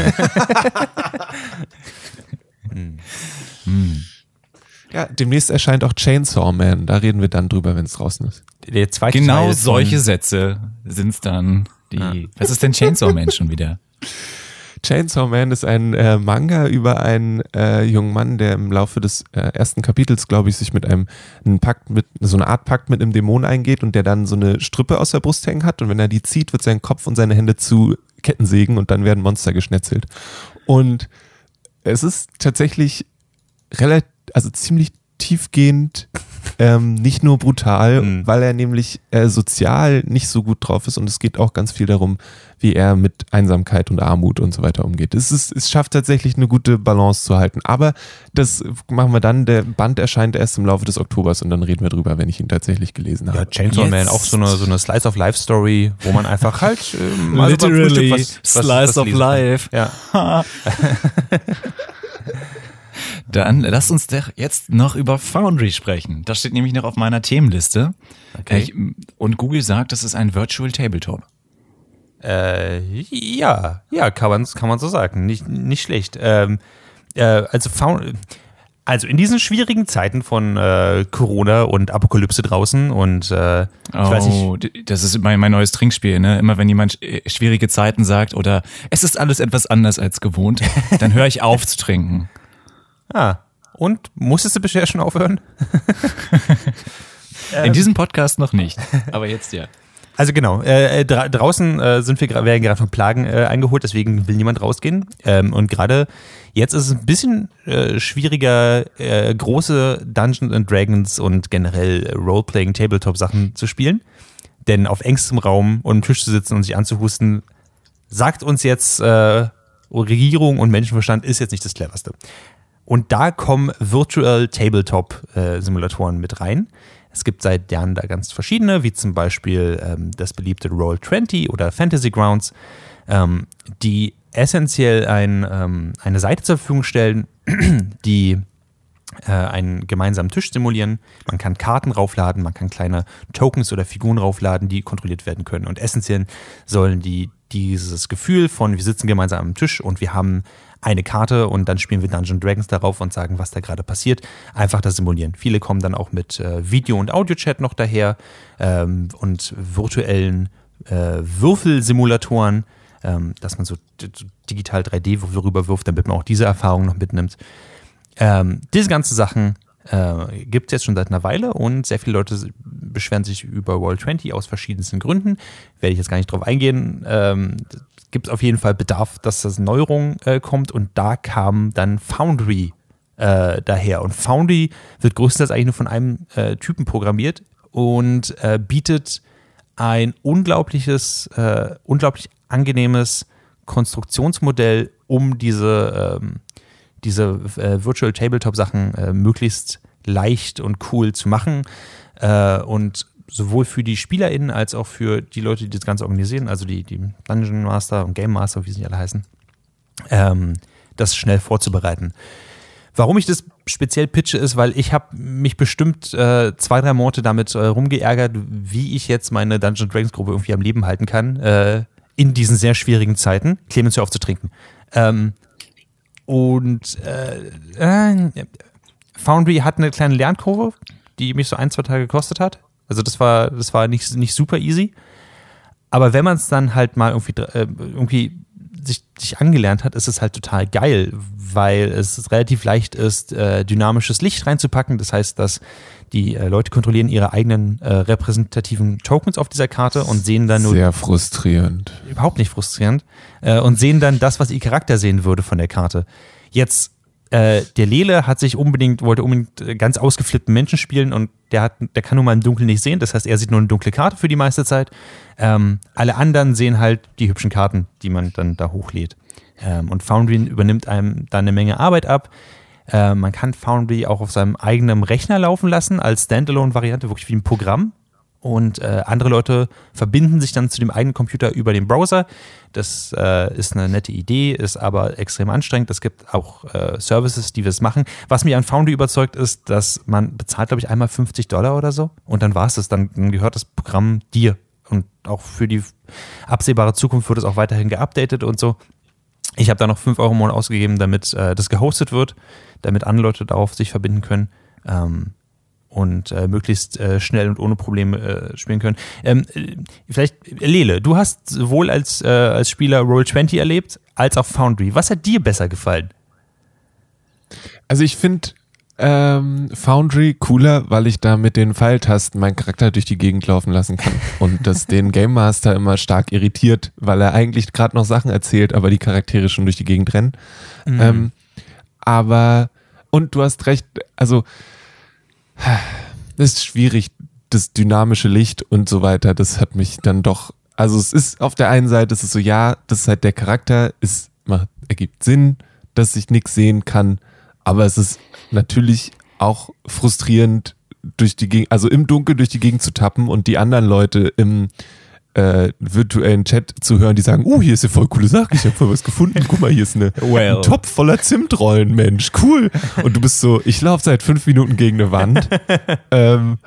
Ja, demnächst erscheint auch Chainsaw Man. Da reden wir dann drüber, wenn es draußen ist. Der zweite genau Teil solche Sätze sind's dann. Die, Was ist denn Chainsaw Man schon wieder? Chainsaw Man ist ein äh, Manga über einen äh, jungen Mann, der im Laufe des äh, ersten Kapitels, glaube ich, sich mit einem Pakt mit so eine Art Pakt mit einem Dämon eingeht und der dann so eine Strippe aus der Brust hängen hat und wenn er die zieht, wird sein Kopf und seine Hände zu Kettensägen und dann werden Monster geschnetzelt. Und es ist tatsächlich relativ, also ziemlich tiefgehend, ähm, nicht nur brutal, Mhm. weil er nämlich äh, sozial nicht so gut drauf ist und es geht auch ganz viel darum, wie er mit Einsamkeit und Armut und so weiter umgeht. Es, ist, es schafft tatsächlich eine gute Balance zu halten, aber das machen wir dann, der Band erscheint erst im Laufe des Oktobers und dann reden wir drüber, wenn ich ihn tatsächlich gelesen habe. Ja, Chainsaw Jetzt. Man, auch so eine, so eine Slice of Life Story, wo man einfach halt äh, mal Literally was, was, slice was of kann. life. Ja. Dann lass uns doch jetzt noch über Foundry sprechen. Das steht nämlich noch auf meiner Themenliste. Okay. Ich, und Google sagt, das ist ein Virtual Tabletop. Äh, ja, ja, kann man, kann man so sagen. Nicht, nicht schlecht. Ähm, äh, also, Found, also in diesen schwierigen Zeiten von äh, Corona und Apokalypse draußen und äh, ich weiß nicht, Oh, das ist mein, mein neues Trinkspiel, ne? Immer wenn jemand äh, schwierige Zeiten sagt oder es ist alles etwas anders als gewohnt, dann höre ich auf zu trinken. Ah, und musstest du bisher schon aufhören? In diesem Podcast noch nicht, aber jetzt ja. Also genau, äh, äh, dra draußen äh, sind wir werden gerade von Plagen äh, eingeholt, deswegen will niemand rausgehen. Ähm, und gerade jetzt ist es ein bisschen äh, schwieriger, äh, große Dungeons and Dragons und generell Roleplaying Tabletop Sachen zu spielen. Denn auf engstem Raum und am Tisch zu sitzen und sich anzuhusten, sagt uns jetzt äh, Regierung und Menschenverstand ist jetzt nicht das cleverste. Und da kommen Virtual Tabletop äh, Simulatoren mit rein. Es gibt seit Jahren da ganz verschiedene, wie zum Beispiel ähm, das beliebte Roll20 oder Fantasy Grounds, ähm, die essentiell ein, ähm, eine Seite zur Verfügung stellen, die äh, einen gemeinsamen Tisch simulieren. Man kann Karten raufladen, man kann kleine Tokens oder Figuren raufladen, die kontrolliert werden können. Und essentiell sollen die dieses Gefühl von, wir sitzen gemeinsam am Tisch und wir haben eine Karte und dann spielen wir Dungeon Dragons darauf und sagen, was da gerade passiert, einfach das simulieren. Viele kommen dann auch mit äh, Video- und Audio-Chat noch daher ähm, und virtuellen äh, Würfelsimulatoren, ähm, dass man so, digital 3D-Würfel rüberwirft, damit man auch diese Erfahrung noch mitnimmt. Ähm, diese ganzen Sachen äh, gibt es jetzt schon seit einer Weile und sehr viele Leute beschweren sich über Roll20 aus verschiedensten Gründen. Werde ich jetzt gar nicht drauf eingehen. Ähm, gibt es auf jeden Fall Bedarf, dass das Neuerung äh, kommt und da kam dann Foundry äh, daher. Und Foundry wird größtenteils eigentlich nur von einem äh, Typen programmiert und äh, bietet ein unglaubliches, äh, unglaublich angenehmes Konstruktionsmodell, um diese, ähm, diese äh, Virtual Tabletop Sachen äh, möglichst leicht und cool zu machen. Äh, und sowohl für die SpielerInnen als auch für die Leute, die das Ganze organisieren, also die, die Dungeon Master und Game Master, wie sie alle heißen, ähm, das schnell vorzubereiten. Warum ich das speziell pitche, ist, weil ich habe mich bestimmt äh, zwei, drei Monate damit äh, rumgeärgert, wie ich jetzt meine Dungeons Dragons Gruppe irgendwie am Leben halten kann äh, in diesen sehr schwierigen Zeiten. Clemens, hör auf zu trinken. Ähm, und äh, äh, Foundry hat eine kleine Lernkurve, die mich so ein, zwei Tage gekostet hat. Also das war, das war nicht, nicht super easy. Aber wenn man es dann halt mal irgendwie, äh, irgendwie sich, sich angelernt hat, ist es halt total geil, weil es relativ leicht ist, äh, dynamisches Licht reinzupacken. Das heißt, dass die äh, Leute kontrollieren ihre eigenen äh, repräsentativen Tokens auf dieser Karte und sehen dann nur Sehr frustrierend. überhaupt nicht frustrierend äh, und sehen dann das, was ihr Charakter sehen würde von der Karte. Jetzt äh, der Lele hat sich unbedingt, wollte unbedingt äh, ganz ausgeflippten Menschen spielen und der hat, der kann nun mal im Dunkeln nicht sehen. Das heißt, er sieht nur eine dunkle Karte für die meiste Zeit. Ähm, alle anderen sehen halt die hübschen Karten, die man dann da hochlädt. Ähm, und Foundry übernimmt einem da eine Menge Arbeit ab. Äh, man kann Foundry auch auf seinem eigenen Rechner laufen lassen, als Standalone-Variante, wirklich wie ein Programm. Und äh, andere Leute verbinden sich dann zu dem eigenen Computer über den Browser. Das äh, ist eine nette Idee, ist aber extrem anstrengend. Es gibt auch äh, Services, die das machen. Was mich an Foundry überzeugt, ist, dass man bezahlt, glaube ich, einmal 50 Dollar oder so. Und dann war es das. Dann, gehört das Programm dir. Und auch für die absehbare Zukunft wird es auch weiterhin geupdatet und so. Ich habe da noch 5 Euro im Monat ausgegeben, damit äh, das gehostet wird, damit andere Leute darauf sich verbinden können. Ähm, und äh, möglichst äh, schnell und ohne Probleme äh, spielen können. Ähm, äh, vielleicht, Lele, du hast sowohl als, äh, als Spieler Roll20 erlebt, als auch Foundry. Was hat dir besser gefallen? Also ich finde ähm, Foundry cooler, weil ich da mit den Pfeiltasten meinen Charakter durch die Gegend laufen lassen kann und das den Game Master immer stark irritiert, weil er eigentlich gerade noch Sachen erzählt, aber die Charaktere schon durch die Gegend rennen. Mhm. Ähm, aber und du hast recht, also es ist schwierig, das dynamische Licht und so weiter, das hat mich dann doch, also es ist auf der einen Seite, es ist so, ja, das ist halt der Charakter, es macht, ergibt Sinn, dass ich nichts sehen kann, aber es ist natürlich auch frustrierend, durch die Gegend, also im Dunkeln durch die Gegend zu tappen und die anderen Leute im äh, virtuellen Chat zu hören, die sagen, oh, hier ist eine voll coole Sache, ich habe voll was gefunden, guck mal, hier ist eine, Well. ein Topf voller Zimtrollen, Mensch, cool. Und du bist so, ich laufe seit fünf Minuten gegen eine Wand. ähm,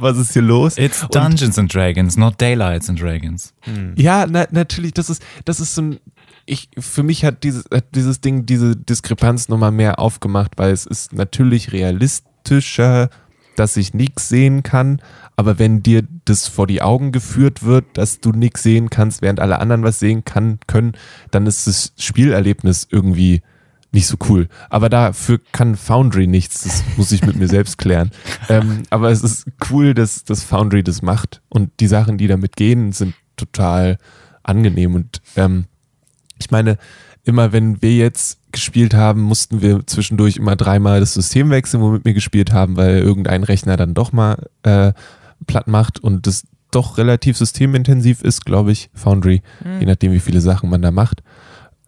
was ist hier los? It's Und- Dungeons and Dragons, not Daylights and Dragons. Ja, na, natürlich, das ist, das ist so ein, ich, für mich hat dieses, hat dieses Ding diese Diskrepanz nochmal mehr aufgemacht, weil es ist natürlich realistischer, dass ich nichts sehen kann, aber wenn dir das vor die Augen geführt wird, dass du nichts sehen kannst, während alle anderen was sehen kann, können, dann ist das Spielerlebnis irgendwie nicht so cool. Aber dafür kann Foundry nichts. Das muss ich mit mir selbst klären. Ähm, aber es ist cool, dass, dass Foundry das macht. Und die Sachen, die damit gehen, sind total angenehm. Und ähm, ich meine, immer wenn wir jetzt gespielt haben, mussten wir zwischendurch immer dreimal das System wechseln, womit wir gespielt haben, weil irgendein Rechner dann doch mal äh, platt macht und das doch relativ systemintensiv ist, glaube ich, Foundry, je nachdem, wie viele Sachen man da macht.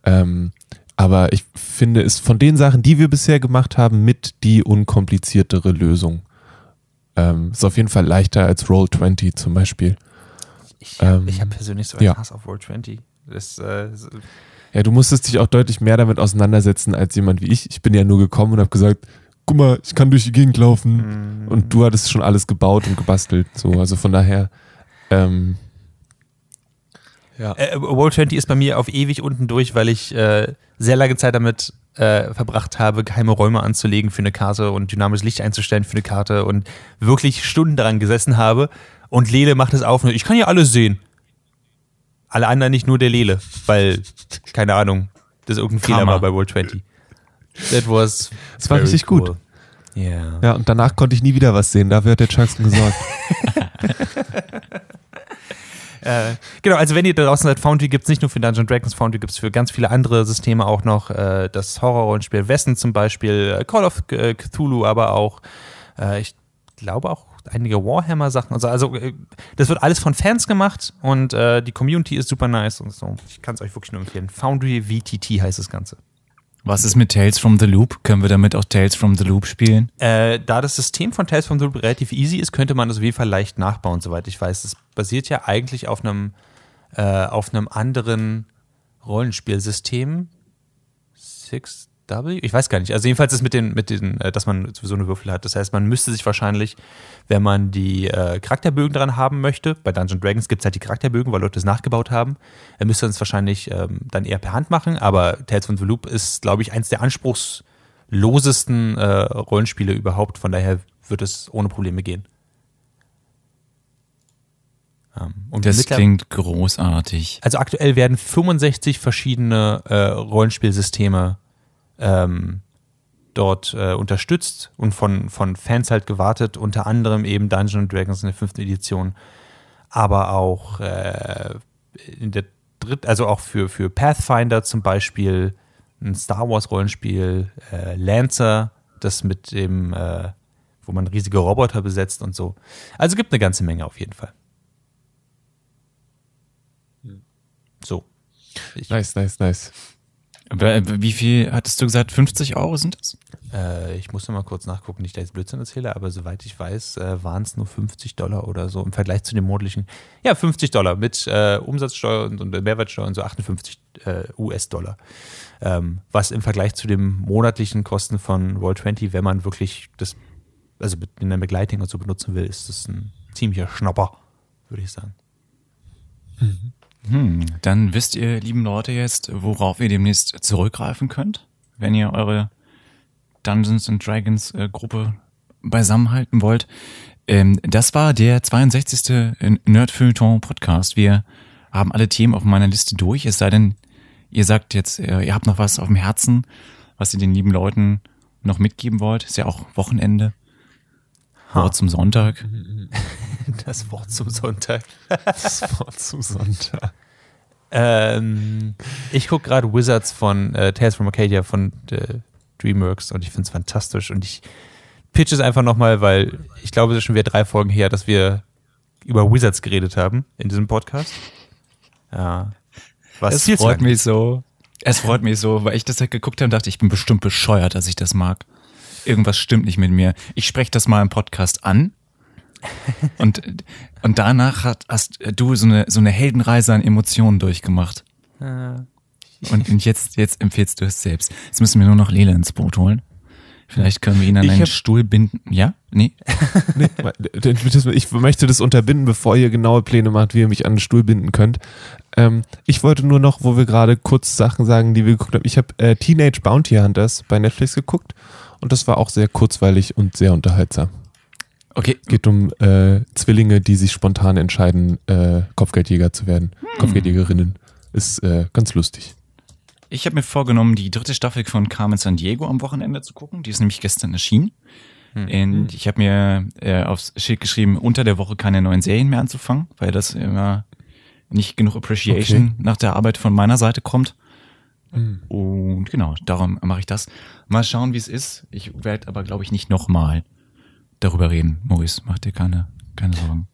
Ähm, aber ich finde, es von den Sachen, die wir bisher gemacht haben, mit die unkompliziertere Lösung. Ähm, ist auf jeden Fall leichter als Roll20 zum Beispiel. Ich, Ähm, ich habe persönlich so ja. einen Hass auf Roll20. Das, äh, Ja, du musstest dich auch deutlich mehr damit auseinandersetzen als jemand wie ich. Ich bin ja nur gekommen und habe gesagt, guck mal, ich kann durch die Gegend laufen. Und du hattest schon alles gebaut und gebastelt. So, also von daher, ähm, ja. Äh, Roll20 ist bei mir auf ewig unten durch, weil ich äh, sehr lange Zeit damit äh, verbracht habe, geheime Räume anzulegen für eine Karte und dynamisches Licht einzustellen für eine Karte und wirklich Stunden daran gesessen habe. Und Lele macht es auf und ich kann ja alles sehen. Alle anderen nicht nur der Lele, weil, keine Ahnung, das irgendein Fehler war bei Roll20. That was. Das war richtig gut. Ja. Ja, und danach konnte ich nie wieder was sehen. Dafür hat der Chuckson gesorgt. Äh, genau, also wenn ihr da draußen seid, Foundry gibt es nicht nur für Dungeons Dragons, Foundry gibt es für ganz viele andere Systeme auch noch. Äh, das Horrorrollenspiel Wessen zum Beispiel, äh, Call of äh, Cthulhu, aber auch, äh, ich glaube auch einige Warhammer-Sachen. Also, also das wird alles von Fans gemacht und äh, die Community ist super nice und so. Ich kann es euch wirklich nur empfehlen. Foundry VTT heißt das Ganze. Was ist mit Tales from the Loop? Können wir damit auch Tales from the Loop spielen? Äh, da das System von Tales from the Loop relativ easy ist, könnte man das auf jeden Fall leicht nachbauen, soweit ich weiß. Es basiert ja eigentlich auf einem, äh, auf einem anderen Rollenspielsystem. 6W? Ich weiß gar nicht. Also jedenfalls ist mit den, mit den, äh, dass man sowieso eine Würfel hat. Das heißt, man müsste sich wahrscheinlich, wenn man die äh, Charakterbögen dran haben möchte, bei Dungeons Dragons gibt es halt die Charakterbögen, weil Leute es nachgebaut haben, dann müsste man es wahrscheinlich ähm, dann eher per Hand machen. Aber Tales from the Loop ist, glaube ich, eins der anspruchslosesten äh, Rollenspiele überhaupt. Von daher wird es ohne Probleme gehen. Ähm, und Das klingt großartig. also aktuell werden 65 verschiedene äh, Rollenspielsysteme ähm, dort äh, unterstützt und von, von Fans halt gewartet, unter anderem eben Dungeons Dragons in der fünften Edition, aber auch äh, in der dritten, also auch für, für Pathfinder zum Beispiel ein Star Wars Rollenspiel, äh, Lancer, das mit dem, äh, wo man riesige Roboter besetzt und so. Also gibt eine ganze Menge auf jeden Fall. So. Ich, Nice, nice, nice. Wie viel hattest du gesagt? 50 Euro sind das? äh, ich musste mal kurz nachgucken, nicht, dass ich jetzt Blödsinn erzähle, aber soweit ich weiß, äh, waren es nur 50 Dollar oder so im Vergleich zu dem monatlichen. Ja, 50 Dollar mit äh, Umsatzsteuer und, und Mehrwertsteuer und so 58 äh, US-Dollar. Ähm, was im Vergleich zu den monatlichen Kosten von Roll20, wenn man wirklich das, also mit in der Begleitung und so benutzen will, ist das ein ziemlicher Schnapper, würde ich sagen. Hm, dann wisst ihr, lieben Leute, jetzt, worauf ihr demnächst zurückgreifen könnt, wenn ihr eure Dungeons and Dragons äh, Gruppe beisammenhalten wollt. Ähm, das war der 62. Nerdfeuilleton Podcast. Wir haben alle Themen auf meiner Liste durch, es sei denn, ihr sagt jetzt, äh, ihr habt noch was auf dem Herzen, was ihr den lieben Leuten noch mitgeben wollt. Ist ja auch Wochenende. Wort zum Sonntag. Das Wort zum Sonntag. Das Wort zum Sonntag. Ähm, ich gucke gerade Wizards von äh, Tales from Arcadia von äh, DreamWorks und ich finde es fantastisch und ich pitch es einfach nochmal, weil ich glaube, es ist schon wieder drei Folgen her, dass wir über Wizards geredet haben in diesem Podcast. Ja. Was Es freut mich so. Es freut mich so, weil ich das halt geguckt habe und dachte, ich bin bestimmt bescheuert, dass ich das mag. Irgendwas stimmt nicht mit mir. Ich spreche das mal im Podcast an. Und, und danach hat, hast du so eine, so eine Heldenreise an Emotionen durchgemacht. Und, und jetzt, jetzt empfehlst du es selbst. Jetzt müssen wir nur noch Lele ins Boot holen. Vielleicht können wir ihn an Ich einen hab- Stuhl binden. Ja? Nee? Nee, ich möchte das unterbinden, bevor ihr genaue Pläne macht, wie ihr mich an den Stuhl binden könnt. Ähm, ich wollte nur noch, wo wir gerade kurz Sachen sagen, die wir geguckt haben. Ich habe äh, Teenage Bounty Hunters bei Netflix geguckt und das war auch sehr kurzweilig und sehr unterhaltsam. Okay. Geht um äh, Zwillinge, die sich spontan entscheiden, äh, Kopfgeldjäger zu werden. Kopfgeldjägerinnen. Ist äh, ganz lustig. Ich habe mir vorgenommen, die dritte Staffel von Carmen San Diego am Wochenende zu gucken. Die ist nämlich gestern erschienen. Und ich habe mir äh, aufs Schild geschrieben, unter der Woche keine neuen Serien mehr anzufangen, weil das immer nicht genug Appreciation nach der Arbeit von meiner Seite kommt. Und genau, darum mache ich das. Mal schauen, wie es ist. Ich werde aber, glaube ich, nicht nochmal darüber reden. Maurice, mach dir keine, keine Sorgen.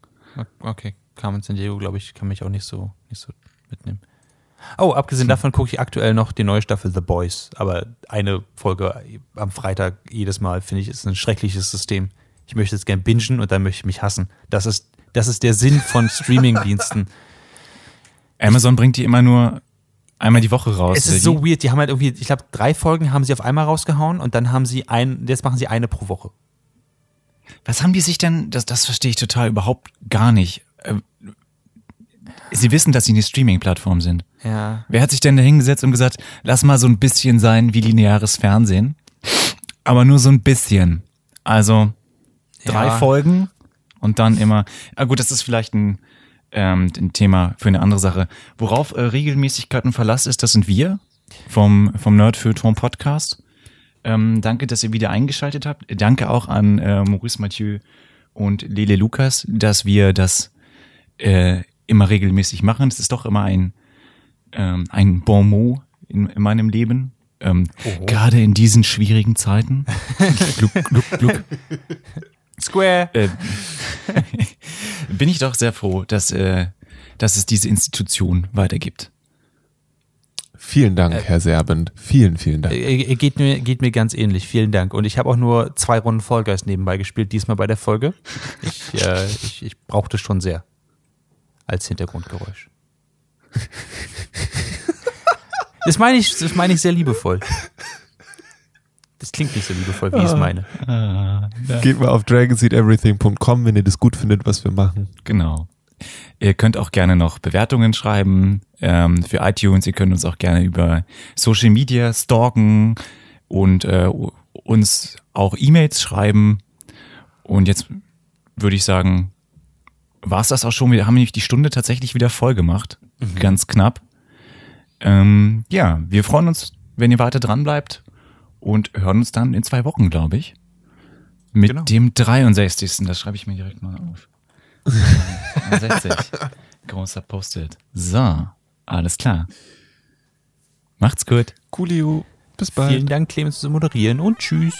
Okay, Carmen San Diego, glaube ich, kann mich auch nicht so, nicht so mitnehmen. Oh, abgesehen davon gucke ich aktuell noch die neue Staffel The Boys. Aber eine Folge am Freitag jedes Mal, finde ich, ist ein schreckliches System. Ich möchte es gern bingen und dann möchte ich mich hassen. Das ist, das ist der Sinn von Streamingdiensten. Amazon bringt die immer nur einmal die Woche raus. es ist so weird. Die haben halt irgendwie, ich glaube, drei Folgen haben sie auf einmal rausgehauen und dann haben sie ein, jetzt machen sie eine pro Woche. Was haben die sich denn, das, das verstehe ich total überhaupt gar nicht. Äh, Sie wissen, dass sie eine Streaming-Plattform sind. Ja. Wer hat sich denn da hingesetzt und gesagt, lass mal so ein bisschen sein wie lineares Fernsehen? Aber nur so ein bisschen. Also drei Ja. Folgen und dann immer. Ah gut, das ist vielleicht ein, ähm, ein Thema für eine andere Sache. Worauf äh, Regelmäßigkeit und Verlass ist, das sind wir vom, vom Nerdfeuilleton Podcast. Ähm, danke, dass ihr wieder eingeschaltet habt. Danke auch an äh, Maurice Mathieu und Lele Lukas, dass wir das äh, immer regelmäßig machen. Es ist doch immer ein, ähm, ein Bon mot in, in meinem Leben. Ähm, Gerade in diesen schwierigen Zeiten. gluck, gluck, gluck. Square. Äh, bin ich doch sehr froh, dass, äh, dass es diese Institution weitergibt. Vielen Dank, Herr Serbent. Vielen, vielen Dank. Äh, Geht mir, geht mir ganz ähnlich. Vielen Dank. Und ich habe auch nur zwei Runden Vollgeist nebenbei gespielt, diesmal bei der Folge. Ich, äh, ich, ich brauchte schon sehr. Als Hintergrundgeräusch. Das meine ich, das meine ich sehr liebevoll. Das klingt nicht so liebevoll, wie ich es meine. Geht mal auf dragonseedeverything.com, wenn ihr das gut findet, was wir machen. Genau. Ihr könnt auch gerne noch Bewertungen schreiben ähm, für iTunes. Ihr könnt uns auch gerne über Social Media stalken und äh, uns auch E-Mails schreiben. Und jetzt würde ich sagen, war es das auch schon. Wir haben nämlich die Stunde tatsächlich wieder voll gemacht. Ganz knapp. Ähm, ja, wir freuen uns, wenn ihr weiter dran bleibt und hören uns dann in zwei Wochen, glaube ich. Mit Genau. dem 63. Das schreibe ich mir direkt mal auf. 63. Großer Post-it. So, alles klar. Macht's gut. Coolio. Bis bald. Vielen Dank, Clemens, zu moderieren und tschüss.